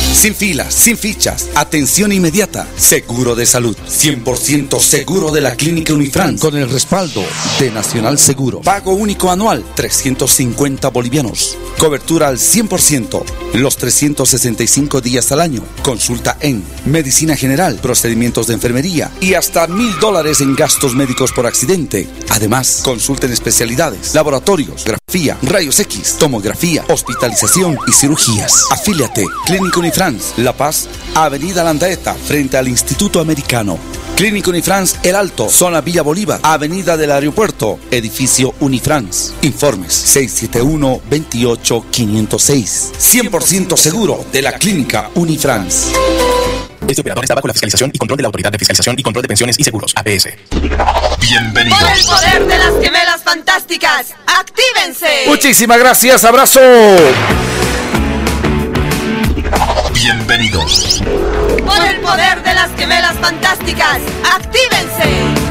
Sin filas, sin fichas, atención inmediata, seguro de salud, 100% seguro de la Clínica Unifran con el respaldo de Nacional Seguro. Pago único anual, 350 bolivianos. Cobertura al 100%, los 365 días al año. Consulta en Medicina General, procedimientos de enfermería y hasta mil dólares en gastos médicos por accidente. Además, consulta en especialidades, laboratorios, grafía, rayos X, tomografía, hospitalización y cirugías. Afíliate, Clínica Unifrance, La Paz, Avenida Landaeta, frente al Instituto Americano. Clínica Unifrance El Alto, zona Villa Bolívar, Avenida del Aeropuerto, edificio Unifrance. Informes 671-28-506. 100% seguro de la Clínica Unifrance. Este operador está bajo la fiscalización y control de la Autoridad de Fiscalización y Control de Pensiones y Seguros, APS. Bienvenidos. Por el poder de las gemelas fantásticas, actívense. Muchísimas gracias, abrazo. Bienvenidos. Por el poder de las gemelas fantásticas, actívense.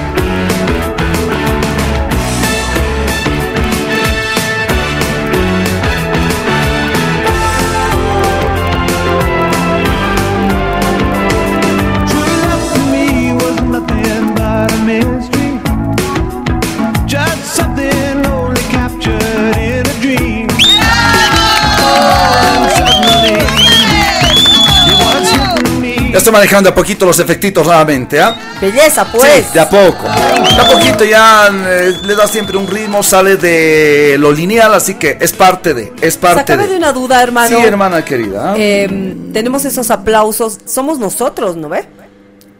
Estoy manejando a poquito los efectitos nuevamente, ¿ah? Belleza, pues. Sí, de a poco. De a poquito ya eh, le da siempre un ritmo, sale de lo lineal, así que es parte de, es parte acaba de de. una duda, hermano. Sí, hermana querida. Eh, tenemos esos aplausos. Somos nosotros, ¿no ve?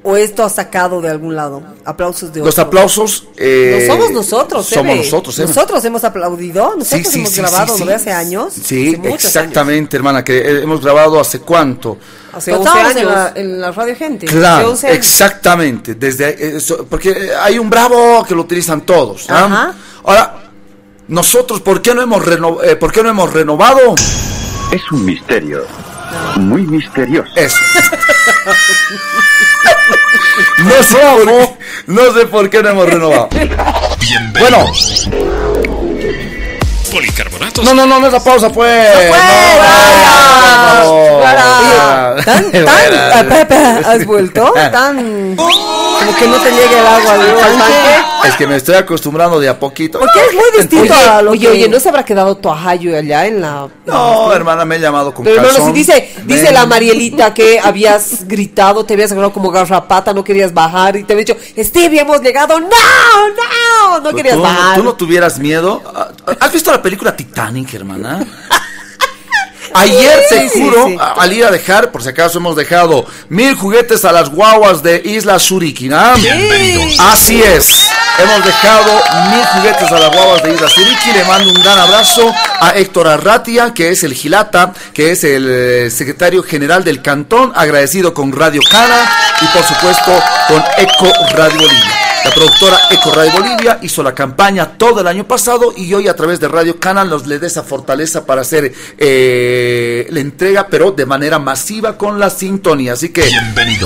¿O esto ha sacado de algún lado? Aplausos de Los otro. aplausos. eh, No somos nosotros, Somos Eve. nosotros, Eve. Nosotros hemos aplaudido, nosotros Sí, sí, hemos sí, grabado, sí, ¿no sí. ve? Hace años. Sí, hace exactamente, hermana, que eh, hemos grabado hace cuánto. Hace Pero 11 estábamos años. en la, en la radio gente. hace Claro, 11 años. exactamente. Desde eh, eso, porque eh, hay un bravo que lo utilizan todos. ¿ah? Ajá. Ahora, nosotros, ¿por qué no hemos reno- eh, ¿por qué no hemos renovado? Es un misterio. Muy misterioso. Eso. no, sé por qué, no sé por qué no hemos renovado. Bueno, Policarbonatos. no, no, no, no es la pausa, pues. No, Oye, tan, tan, ah, espera, espera, ¿has vuelto? Tan, como que no te llegue el agua al tanque. Es que me estoy acostumbrando de a poquito. Porque es muy distinto Oye, a lo oye, que... oye, ¿no se habrá quedado tu ajayo allá en la... No, hermana, me he llamado con Pero calzón. si dice, dice la Marielita que habías gritado, te habías agarrado como garrapata, no querías bajar y te había dicho, Stevie, hemos llegado. No, no, no querías ¿Tú, bajar. ¿Tú no tuvieras miedo? ¿Has visto la película Titanic, hermana? Ayer, te Sí, sí, juro, sí. al ir a dejar, por si acaso hemos dejado mil juguetes a las guaguas de Isla Suriki, ¿ah? Bienvenidos. Así es. Hemos dejado mil juguetes a las guaguas de Isla Suriki. Le mando un gran abrazo a Héctor Arratia, que es el Gilata, que es el eh, secretario general del cantón, agradecido con Radio Cana y por supuesto con Eco Radio Bolivia. La productora Eco Radio Bolivia hizo la campaña todo el año pasado y hoy a través de Radio Canal nos le da esa fortaleza para hacer eh, la entrega, pero de manera masiva con la sintonía. Así que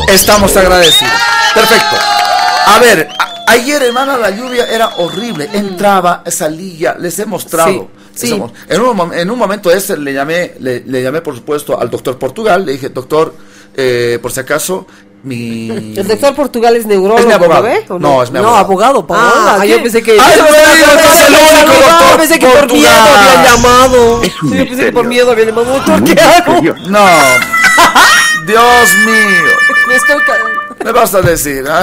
estamos agradecidos. Perfecto. A ver, a- ayer, hermana, la lluvia era horrible. Entraba, salía, les he mostrado. Sí, En, un, en un momento ese le llamé, le, le llamé por supuesto al doctor Portugal. Le dije, doctor, eh, por si acaso, mi... El doctor Portugal es neurólogo, Es mi abogado. ¿no No, es mi No, abogado. abogado, Paola. Ah, ¿qué? yo pensé que- Ay, no, no el único doctor pensé que por Portugal. miedo habían llamado. Es un Yo pensé que por miedo habían llamado. Doctor, Muy ¿qué hago? No, Dios mío, Me estoy me vas a decir. ah?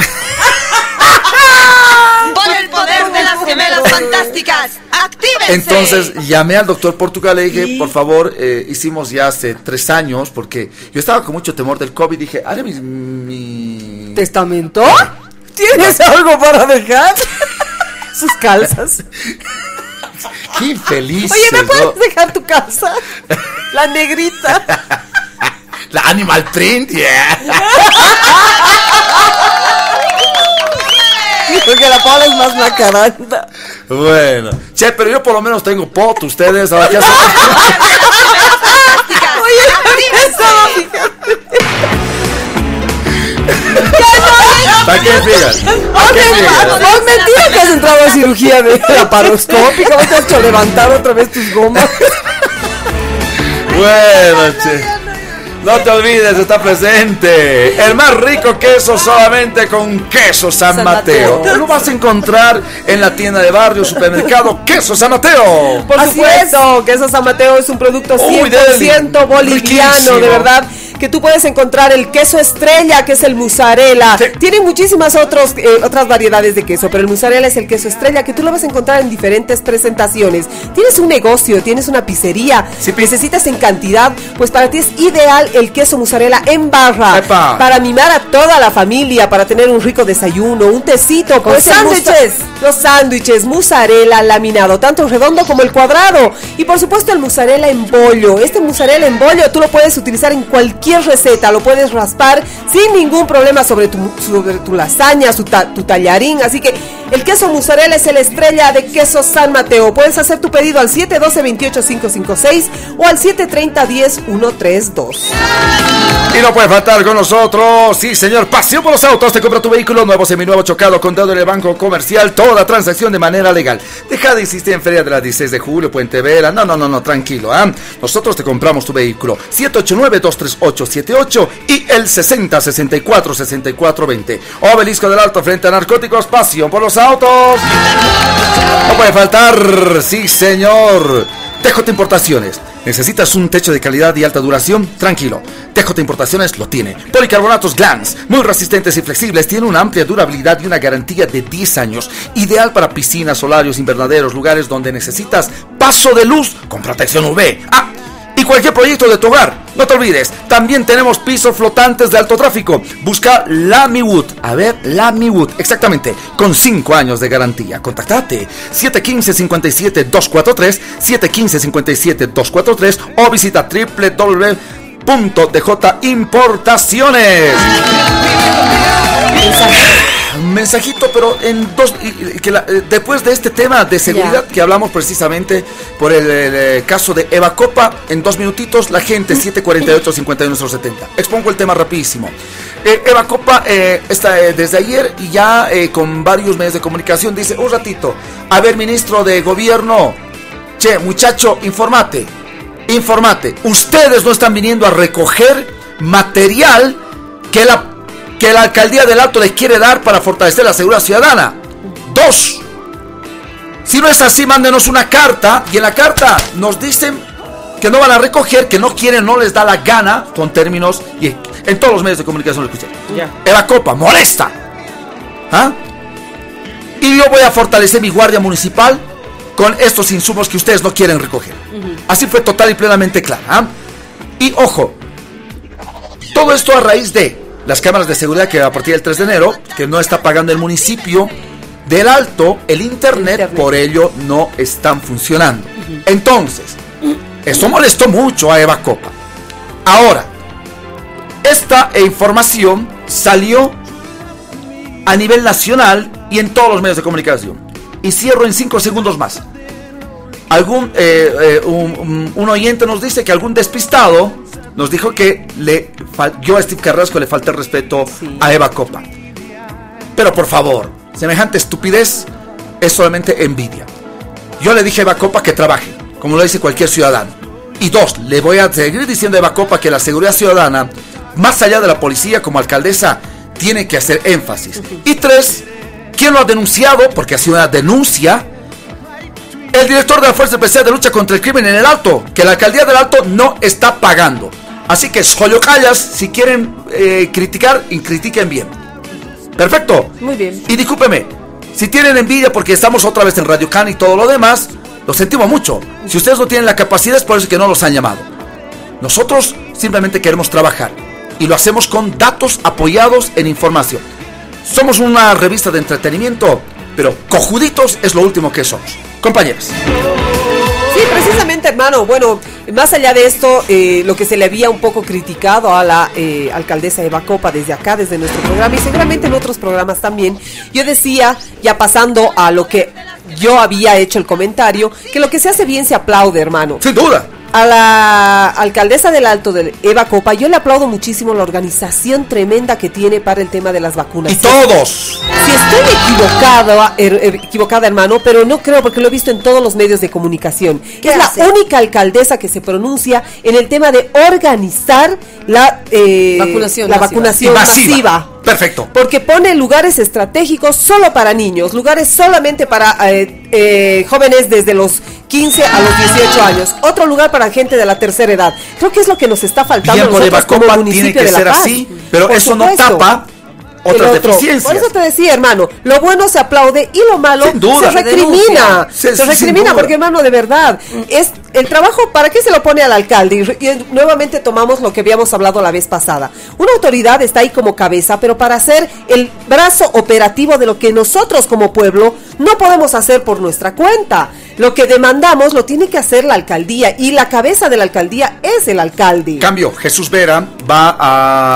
Por el poder de las gemelas fantásticas, actívense. Entonces llamé al doctor Portugal, le dije, por favor, eh, hicimos ya hace tres años, porque yo estaba con mucho temor del COVID, dije, haré mi... mi- ¿Testamento? ¿Tienes algo para dejar? Sus calzas. Qué infeliz. Oye, ¿me puedes dejar tu casa? La negrita. La Animal Print, yeah. Porque la Paula es más macaranda. Bueno, che, pero yo por lo menos tengo pot, ustedes, ahora qué hacen? Oye. ¿Para qué fijas? ¿Para qué fijas? No es mentira que has entrado a cirugía de laparoscópica. ¿Cómo te has hecho levantar otra vez tus gomas? Bueno, che. No te olvides, está presente. El más rico queso solamente con queso San, Mateo. Lo vas a encontrar en la tienda de barrio, supermercado Queso San Mateo. Por Así supuesto, que eso San Mateo es un producto Uy, 100% deli. boliviano, Riquísimo. de verdad. Que tú puedes encontrar el queso estrella, que es el mozzarella. Sí. Tiene muchísimas otros, eh, otras variedades de queso, pero el mozzarella es el queso estrella, que tú lo vas a encontrar en diferentes presentaciones. Tienes un negocio, tienes una pizzería, Sí, necesitas en cantidad, pues para ti es ideal el queso mozzarella en barra. Epa. Para mimar a toda la familia, para tener un rico desayuno, un tecito. Ser sándwiches. Los sándwiches, mozzarella laminado, tanto el redondo como el cuadrado. Y por supuesto el mozzarella en bollo. Este mozzarella en bollo tú lo puedes utilizar en cualquier receta, lo puedes raspar sin ningún problema sobre tu, sobre tu lasaña, su ta- tu tallarín. Así que el queso mozzarella es el estrella de queso San Mateo. Puedes hacer tu pedido al 712-28556 o al 730-10132. Y no puede faltar con nosotros, sí señor, pasión por los autos, te compra tu vehículo nuevo, seminuevo, chocado, contado en el banco comercial, toda transacción de manera legal. Deja de insistir en Feria de la 16 de julio, Puente Vera, no, no, no, no, tranquilo, ¿ah? Nosotros te compramos tu vehículo, 789-238-78 y el 60-64-64-20. Obelisco del Alto frente a narcóticos, pasión por los autos. No puede faltar, sí señor. TJ Importaciones. ¿Necesitas un techo de calidad y alta duración? Tranquilo. TJ Importaciones lo tiene. Policarbonatos Glans, muy resistentes y flexibles, tiene una amplia durabilidad y una garantía de 10 años. Ideal para piscinas, solarios, invernaderos, lugares donde necesitas paso de luz con protección UV. Ah, y cualquier proyecto de tu hogar. No te olvides, también tenemos pisos flotantes de alto tráfico. Busca Lamiwood. A ver, Lamiwood, exactamente, con 5 años de garantía. Contactate 715-57-243, 715-57-243 o visita www.djimportaciones. Mensajito, pero en dos. que la- eh, después de este tema de seguridad que hablamos precisamente por el, el, eh, caso de Eva Copa, en dos minutitos, la gente 748 51 70. Expongo el tema rapidísimo. Eh, Eva Copa eh, está eh, desde ayer y ya con varios medios de comunicación dice: Un ratito, a ver, ministro de gobierno, che, muchacho, informate, informate. Ustedes no están viniendo a recoger material que la que la alcaldía del Alto les quiere dar para fortalecer la seguridad ciudadana. Dos. Si no es así, mándenos una carta y en la carta nos dicen que no van a recoger, que no quieren, no les da la gana, con términos y en todos los medios de comunicación lo escuché. Eva Copa, molesta. ¿Ah? Y yo voy a fortalecer mi guardia municipal con estos insumos que ustedes no quieren recoger. Así fue total y plenamente clara. ¿ah? Y ojo, todo esto a raíz de las cámaras de seguridad que a partir del 3 de enero, que no está pagando el municipio del Alto, el internet, por ello no están funcionando. Entonces, esto molestó mucho a Eva Copa. Ahora, esta información salió a nivel nacional y en todos los medios de comunicación. Y cierro en cinco segundos más. Algún, eh, eh, un, un- un oyente nos dice que algún despistado nos dijo que le yo a Steve Carrasco le falté el respeto a Eva Copa. Pero por favor, semejante estupidez es solamente envidia. Yo le dije a Eva Copa que trabaje, como lo dice cualquier ciudadano. Y dos, le voy a seguir diciendo a Eva Copa que la seguridad ciudadana, más allá de la policía como alcaldesa, tiene que hacer énfasis. Y tres, ¿quién lo ha denunciado? Porque ha sido una denuncia. El director de la Fuerza Especial de Lucha contra el Crimen en el Alto, que la alcaldía del Alto no está pagando. Así que, Jolio Callas, si quieren eh, criticar, y critiquen bien. Perfecto. Muy bien. Y discúlpeme, si tienen envidia porque estamos otra vez en Radio Can y todo lo demás, lo sentimos mucho. Si ustedes no tienen la capacidad es por eso que no los han llamado. Nosotros simplemente queremos trabajar y lo hacemos con datos apoyados en información. Somos una revista de entretenimiento, pero cojuditos es lo último que somos. Compañeros. Sí, precisamente, hermano. Bueno, más allá de esto, eh, lo que se le había un poco criticado a la eh, alcaldesa Eva Copa desde acá, desde nuestro programa y seguramente en otros programas también, yo decía, ya pasando a lo que yo había hecho el comentario, que lo que se hace bien se aplaude, hermano. Sin duda. A la alcaldesa del Alto de Eva Copa, yo le aplaudo muchísimo la organización tremenda que tiene para el tema de las vacunas. Y todos. Si estoy equivocada, her- her- equivocada, hermano, pero no creo porque lo he visto en todos los medios de comunicación. Es la única alcaldesa que se pronuncia en el tema de organizar la eh, Vacunación la masiva. vacunación masiva. masiva. Perfecto. Porque pone lugares estratégicos solo para niños, lugares solamente para eh, eh, jóvenes desde los 15 a los 18 años, otro lugar para gente de la tercera edad. Creo que es lo que nos está faltando nosotros como municipio tiene que de La ser Paz. así, pero Por eso no tapa otras deficiencias. Por eso te decía, hermano, lo bueno se aplaude y lo malo duda. se recrimina. Se- Se, recrimina porque, hermano, de verdad, es el trabajo, ¿para qué se lo pone al alcalde? Y nuevamente tomamos lo que habíamos hablado la vez pasada. Una autoridad está ahí como cabeza, pero para hacer el brazo operativo de lo que nosotros como pueblo no podemos hacer por nuestra cuenta. Lo que demandamos lo tiene que hacer la alcaldía y la cabeza de la alcaldía es el alcalde. Cambio, Jesús Vera va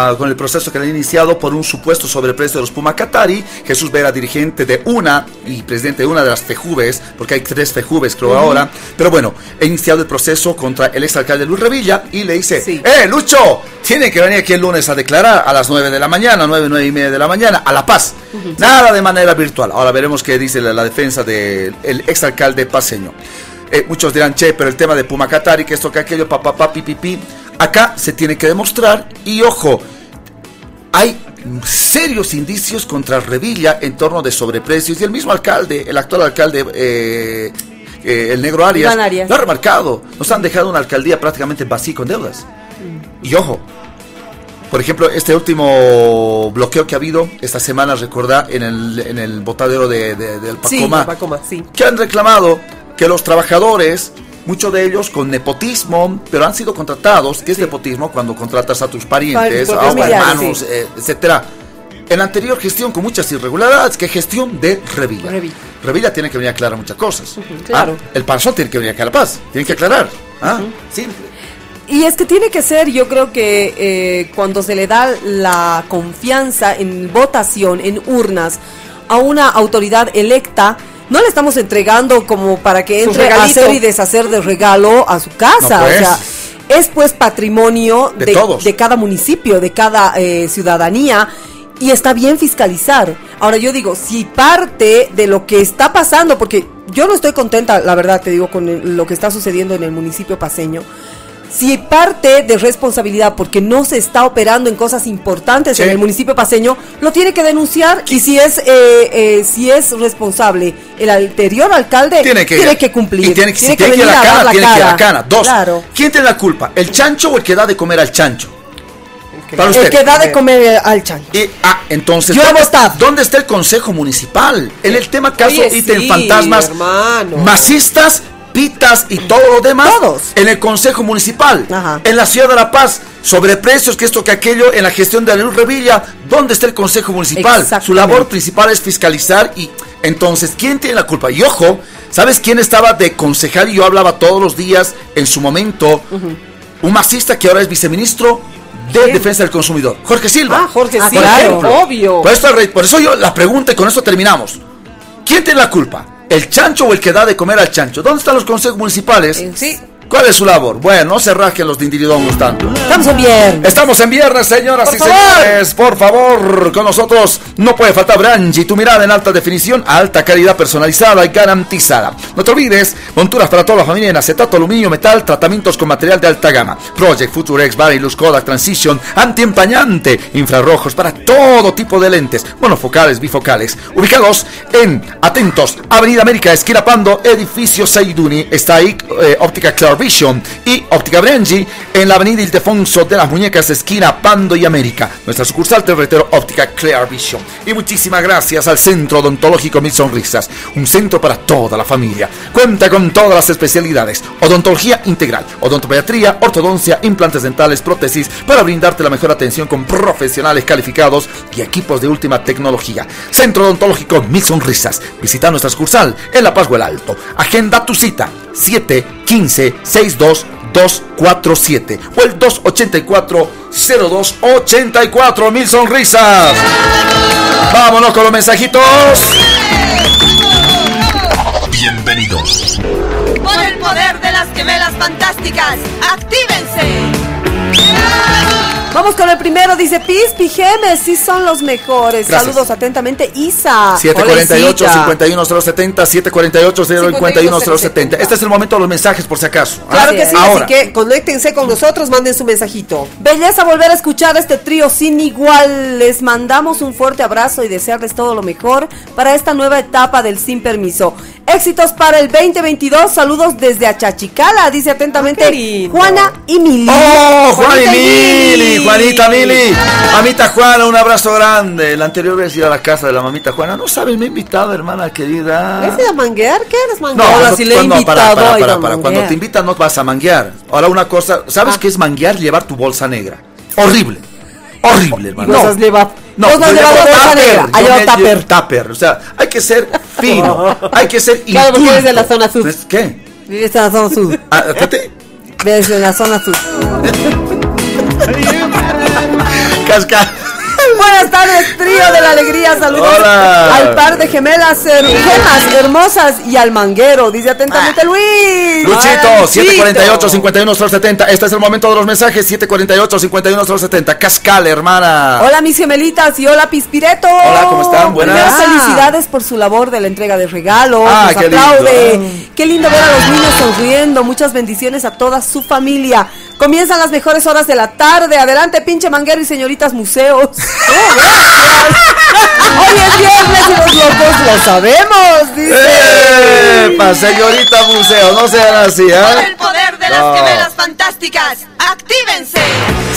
a, con el proceso que le ha iniciado por un supuesto sobreprecio de los Pumacatari. Jesús Vera, dirigente de una y presidente de una de las FEJUVES, porque hay tres FEJUVES creo ahora. Pero bueno, he iniciado el proceso contra el exalcalde Luis Revilla y le dice, ¡Eh, Lucho! Tiene que venir aquí el lunes a declarar a las 9 de la mañana, 9, 9 y media de la mañana, a La Paz. Nada de manera virtual. Ahora veremos qué dice la, la defensa del exalcalde paseño. Eh, muchos dirán, che, pero el tema de Pumacatari, que esto, que aquello, papá, papi, pipi. Acá se tiene que demostrar y ojo, hay serios indicios contra Revilla en torno de sobreprecios y el mismo alcalde, el actual alcalde, eh, eh, el negro Arias, lo ha remarcado. Nos han dejado una alcaldía prácticamente vacía con deudas. Y ojo, por ejemplo, este último bloqueo que ha habido esta semana, recordá, en el, en el botadero de, de- del Sí, Pacoma, Pacoma, sí. que han reclamado que los trabajadores, muchos de ellos con nepotismo, pero han sido contratados. ¿Qué es nepotismo? Cuando contratas a tus parientes, Pari- a hermanos, sí. eh, etcétera. En la anterior gestión con muchas irregularidades, que gestión de Revilla. Revilla tiene que venir a aclarar muchas cosas. claro. Ah, el panzón tiene que venir a La Paz, tiene que aclarar. Ah, simple. Y es que tiene que ser, yo creo que eh, cuando se le da la confianza en votación, en urnas, a una autoridad electa, no le estamos entregando como para que entre a hacer y deshacer de regalo a su casa. No, pues. O sea, es pues patrimonio De de, todos. de cada municipio, de cada eh, ciudadanía. Y está bien fiscalizar. Ahora yo digo, si parte de lo que está pasando, porque yo no estoy contenta, la verdad te digo, con el- lo que está sucediendo en el municipio paseño, si parte de responsabilidad porque no se está operando en cosas importantes en el municipio paseño, lo tiene que denunciar y si es eh, eh, si es responsable el anterior alcalde Tiene que, cumplir, Y tiene que, si tiene que ir venir a la a cana, la tiene que ir a la cara. cana. Dos. Claro. ¿Quién tiene la culpa? ¿El chancho o el que da de comer al chancho? Para El que da de comer al chancho. Y, ah, entonces, Yo ¿dónde, votado. ¿dónde está el Consejo Municipal? En el tema caso Oye, ítem sí, fantasmas, hermano. masistas, pitas y todo lo demás. En el Consejo Municipal. En la ciudad de La Paz. Sobreprecios, que esto, que aquello, en la gestión de la Luz Revilla. ¿Dónde está el Consejo Municipal? Su labor principal es fiscalizar y entonces, ¿quién tiene la culpa? Y ojo, ¿sabes quién estaba de concejal? Y yo hablaba todos los días en su momento. Un masista que ahora es viceministro de defensa del consumidor. Jorge Silva. Ah, Jorge Por Silva, ejemplo. obvio. Por eso, por eso yo la pregunta y con esto terminamos. ¿Quién tiene la culpa? ¿El chancho o el que da de comer al chancho? ¿Dónde están los consejos municipales? Sí. ¿Cuál es su labor? Bueno, no se rasquen los dindiridongos tanto. Estamos en viernes. Estamos en viernes, señoras Por y favor. señores. Por favor, con nosotros no puede faltar Brangi, tu mirada en alta definición, alta calidad personalizada y garantizada. No te olvides, monturas para toda la familia en acetato, aluminio, metal, tratamientos con material de alta gama. Project, Futurex, Varilux, Kodak, Transition, antiempañante, infrarrojos para todo tipo de lentes, monofocales, bifocales. Ubicados en, atentos, Avenida América, esquina Pando, edificio Seiduni. Está ahí eh, Óptica Vision y Óptica Brangi en la Avenida Ildefonso de las Muñecas, esquina Pando y América. Nuestra sucursal te Óptica Clear Vision. Y muchísimas gracias al Centro Odontológico Mil Sonrisas, un centro para toda la familia. Cuenta con todas las especialidades: odontología integral, odontopediatría, ortodoncia, implantes dentales, prótesis, para brindarte la mejor atención con profesionales calificados y equipos de última tecnología. Centro Odontológico Mil Sonrisas. Visita nuestra sucursal en La Paz o el Alto. Agenda tu cita 715 62 247 o el 284 0284 Mil Sonrisas. Vámonos con los mensajitos. Bienvenidos. Por el poder de las gemelas fantásticas, actívense. Vamos con el primero, dice Pis, Pijemes, sí son los mejores. Gracias. Saludos atentamente, Isa. 748 Hola, 51070 748 051 Este es el momento de los mensajes por si acaso. Claro ¿Ah? que sí, Ahora. así que conéctense con nosotros, manden su mensajito. Belleza volver a escuchar este trío sin igual. Les mandamos un fuerte abrazo y desearles todo lo mejor para esta nueva etapa del Sin Permiso. Éxitos para el 2022. Saludos desde Achachicala, dice atentamente Juana y Mili. ¡Oh, Juan y Mili! Juanita Mili. Mamita Juana, un abrazo grande. La anterior vez ir a la casa de la mamita Juana. No sabes, me he invitado, hermana querida. ¿Es de manguear? ¿Qué eres No, manguear? cuando, si le he cuando- invitado para, para, a para, a para. Cuando te invitan no vas a manguear. Ahora una cosa, ¿sabes qué es manguear? Llevar tu bolsa negra. Horrible. Horrible, hermano. No. has llevado- No, no has llevado bolsa tupper, negra, ha llevado llevo tupper. tupper. O sea, hay que ser fino, hay que ser Claro, porque eres de la zona sur. ¿Qué? Vives en la zona sur. Ah, espérate. Vives en la zona sur. Casca. Buenas tardes, trío de la alegría. Saludos Hola. al par de gemelas, gemas hermosas y al manguero. Dice atentamente Luis. Luchito, Hola, 748 51 70 Este es el momento de los mensajes. 748 51 70 Cascal, hermana. Hola mis gemelitas y hola Pispireto. Hola, ¿cómo están? Buenas. Primero, felicidades por su labor de la entrega de regalos. Ah, Nos qué lindo. aplaude. Qué lindo ver a los niños sonriendo. Muchas bendiciones a toda su familia. Comienzan las mejores horas de la tarde. Adelante, pinche manguero y señoritas museos. Oh, gracias. Hoy es viernes y los locos lo sabemos, dice. ¡Epa, señorita museo! No sean así, Por ¿eh? el poder de las No. gemelas fantásticas, actívense.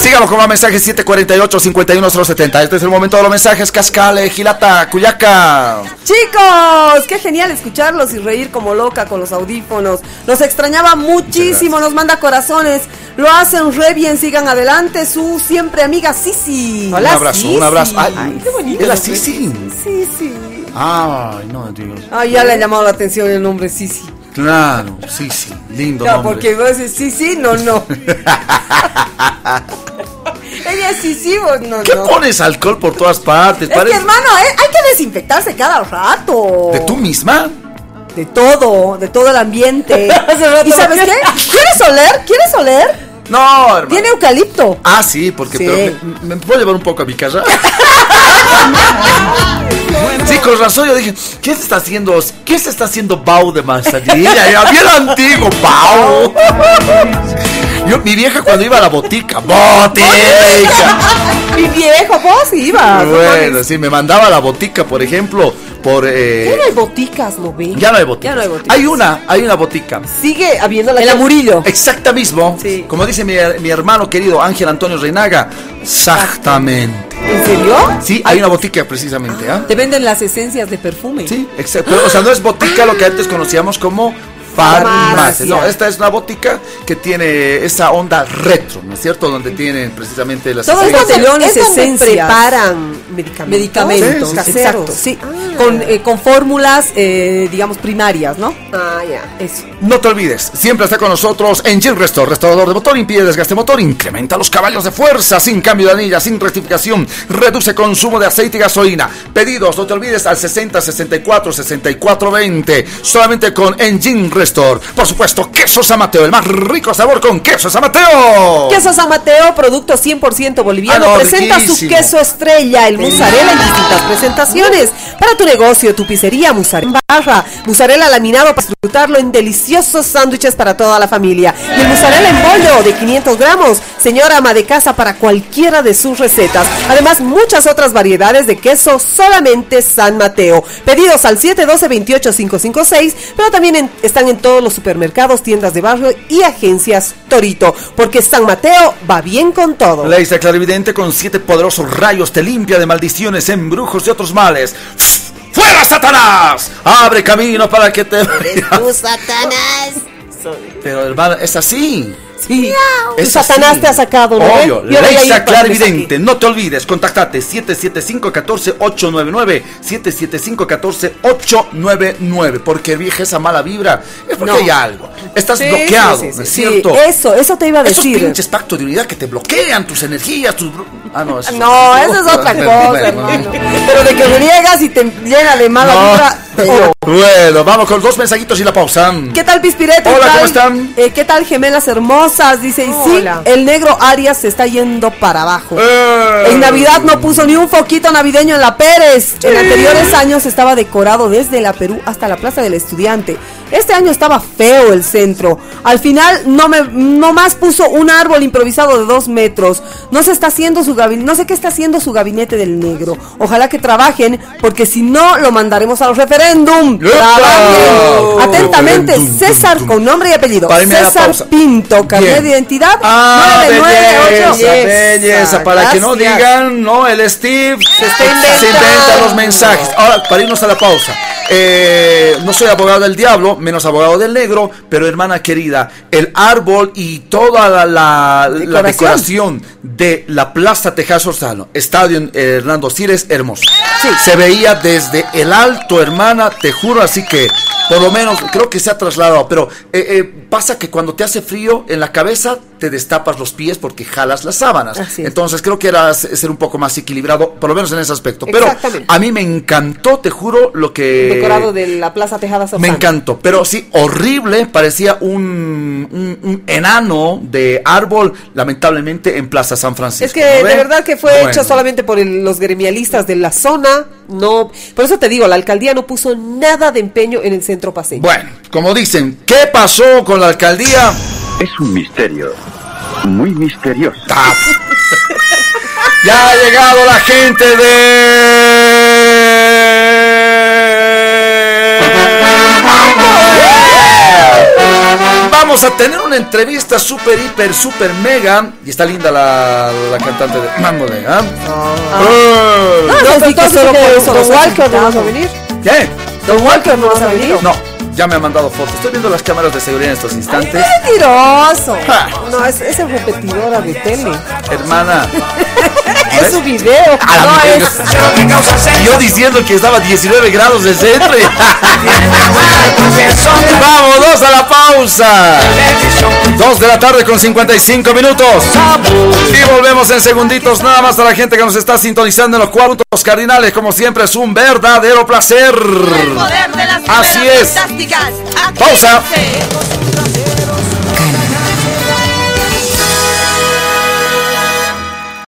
Sigamos con más mensajes 748 51 70 Este es el momento de los mensajes. Cascale, Gilata, Cuyaca. Chicos, qué genial escucharlos y reír como loca con los audífonos. Los extrañaba muchísimo, nos manda corazones. Lo hacen re bien, sigan adelante. Su siempre amiga Sisi. un abrazo, un abrazo. Ay, qué bonito. Es la Sisi. Sisi. Ay, no, Dios. Ay, ya le ha llamado la atención el nombre Sisi. Claro, Sisi. Lindo nombre. porque vos dices Sisi, no, no. Ella es Sisi, vos no, ¿Qué no. pones alcohol por todas partes? Es que hermano, eh, hay que desinfectarse cada rato. ¿De tú misma? De todo, de todo el ambiente. ¿Y sabes lo- qué? ¿Quieres oler? ¿Quieres oler? No, hermano. Tiene eucalipto. Ah, sí, porque Sí. pero me, me puedo llevar un poco a mi casa. Sí, con razón yo dije, ¿qué se está haciendo? ¿Qué se está haciendo Bau de manzanilla? Ya bien antiguo, Bau. Yo, mi vieja cuando iba a la botica, botica. Mi viejo, vos ibas. Bueno, sí, me mandaba a la botica, por ejemplo, por... eh, Ya no hay boticas, ¿lo ven? ya no hay botica. Ya no hay boticas. Hay una, hay una botica. Sigue habiendo la El Amurillo. Exacta mismo. Como dice mi, mi hermano querido Ángel Antonio Reinaga, exactamente. ¿En serio? Sí, hay una botica precisamente, ¿ah? Te venden las esencias de perfume. Sí, exacto. Pero, o sea, no es botica lo que antes conocíamos como Farmacia. No, esta es una botica que tiene esa onda retro, ¿no es cierto? Donde tienen precisamente las Todos esencias. los botellones, es donde preparan medicamentos. Medicamentos, Sí, sí, sí. exacto, sí. Con, eh, con fórmulas, eh, digamos, primarias, ¿no? Ah, ya. Eso. No te olvides, siempre está con nosotros Engine Restore, restaurador de motor, impide desgaste motor, incrementa los caballos de fuerza, sin cambio de anilla, sin rectificación, reduce consumo de aceite y gasolina. Pedidos, no te olvides, al 60 64 64 20, solamente con Engine Restore. Por supuesto, queso San Mateo, el más rico sabor con queso San Mateo. Queso San Mateo, producto 100% boliviano, Ah, no, presenta su queso estrella, el mozzarella en distintas presentaciones. Para tu negocio, tu pizzería, mozzarella en barra, mozzarella laminado para disfrutarlo en deliciosos sándwiches para toda la familia. Y el mozzarella en bollo de 500 gramos, señora ama de casa para cualquiera de sus recetas. Además, muchas otras variedades de queso solamente San Mateo. Pedidos al 712-28556, pero también en- están en todos los supermercados, tiendas de barrio y agencias Torito, porque San Mateo va bien con todo. La isla clarividente con siete poderosos rayos te limpia de maldiciones, embrujos y otros males. ¡Fuera, Satanás! Abre camino para que te... Tú, Satanás. Pero hermano, es así. Sí. Tu Satanás así. te ha sacado, ¿no? Obvio, Yo voy a ir Leisa para que me Clarividente. No te olvides, contactate 775-14-899. 775-14-899. Porque vieja esa mala vibra. Es porque No. hay algo. Estás Sí, bloqueado, sí, ¿no es sí. cierto? Eso, eso te iba a Esos decir. pinches pactos de unidad que te bloquean tus energías, tus. Ah, no, eso No, eso es otra cosa, hermano. Pero de que riegas y te llena de mala vibra. Bueno, vamos con dos mensajitos y la pausa. ¿Qué tal, Pispirete? Hola. ¿cómo están? Eh, ¿Qué tal, gemelas hermosas? Dice, y sí, Hola. el negro Arias se está yendo para abajo. Eh. En Navidad no puso ni un foquito navideño en la Pérez. En anteriores años estaba decorado desde la Perú hasta la Plaza del Estudiante. Este año estaba feo el centro. Al final no me no más puso un árbol improvisado de dos metros. No se está haciendo su gabinete, no sé qué está haciendo su gabinete del negro. Ojalá que trabajen, porque si no lo mandaremos a los referéndum. Trabajen. Atentamente, César con nombre y apellido. César. Pinto, carnet de identidad Ah, 998. belleza, belleza, para que no digan, no, el Steve se, está inventando. inventa los mensajes. Ahora, para irnos a la pausa, eh, no soy abogado del diablo, menos abogado del negro, pero hermana querida, el árbol y toda la, la- la Decoración. de la Plaza Tejas Orzano, Estadio eh, Hernando Siles, hermoso. Se veía desde el alto, te juro, así que por lo menos creo que se ha trasladado, pero eh, eh, pasa que cuando te hace frío en la cabeza te destapas los pies porque jalas las sábanas. Así es. Entonces creo que era ser un poco más equilibrado, por lo menos en ese aspecto. Pero a mí me encantó, te juro, lo que... Decorado de la Plaza Tejada Me Sofán. encantó, pero sí, horrible, parecía un, un- un enano de árbol, lamentablemente, en Plaza San Francisco. Es que ¿no de ve? verdad que fue Bueno. hecho solamente por el- los gremialistas de la zona. No, por eso te digo, la alcaldía no puso nada de empeño en el centro paseño. Bueno, como dicen, ¿qué pasó con la alcaldía? Es un misterio. Muy misterioso. Ah, Ya ha llegado la gente de... Vamos a tener una entrevista súper, hiper, súper mega. Y está linda la, la cantante de Mándole, ¿ah? Eh. No, no, sí que entonces solo que por eso Don los has Walker no vas a invitado. venir. ¿Qué? Don Walker no vas a venir. No, ya me han mandado fotos. Estoy viendo las cámaras de seguridad en estos instantes. Mentiroso. Ja. No, es, es el repetidora de tele. Hermana. Es su video. A la No mierda. es. Yo diciendo que estaba a 19 grados de centro. Vámonos a la pausa. 2 de la tarde con 55 minutos. Y volvemos en segunditos nada más a la gente que nos está sintonizando en los cuatro puntos cardinales. Como siempre es un verdadero placer. Así es. Pausa.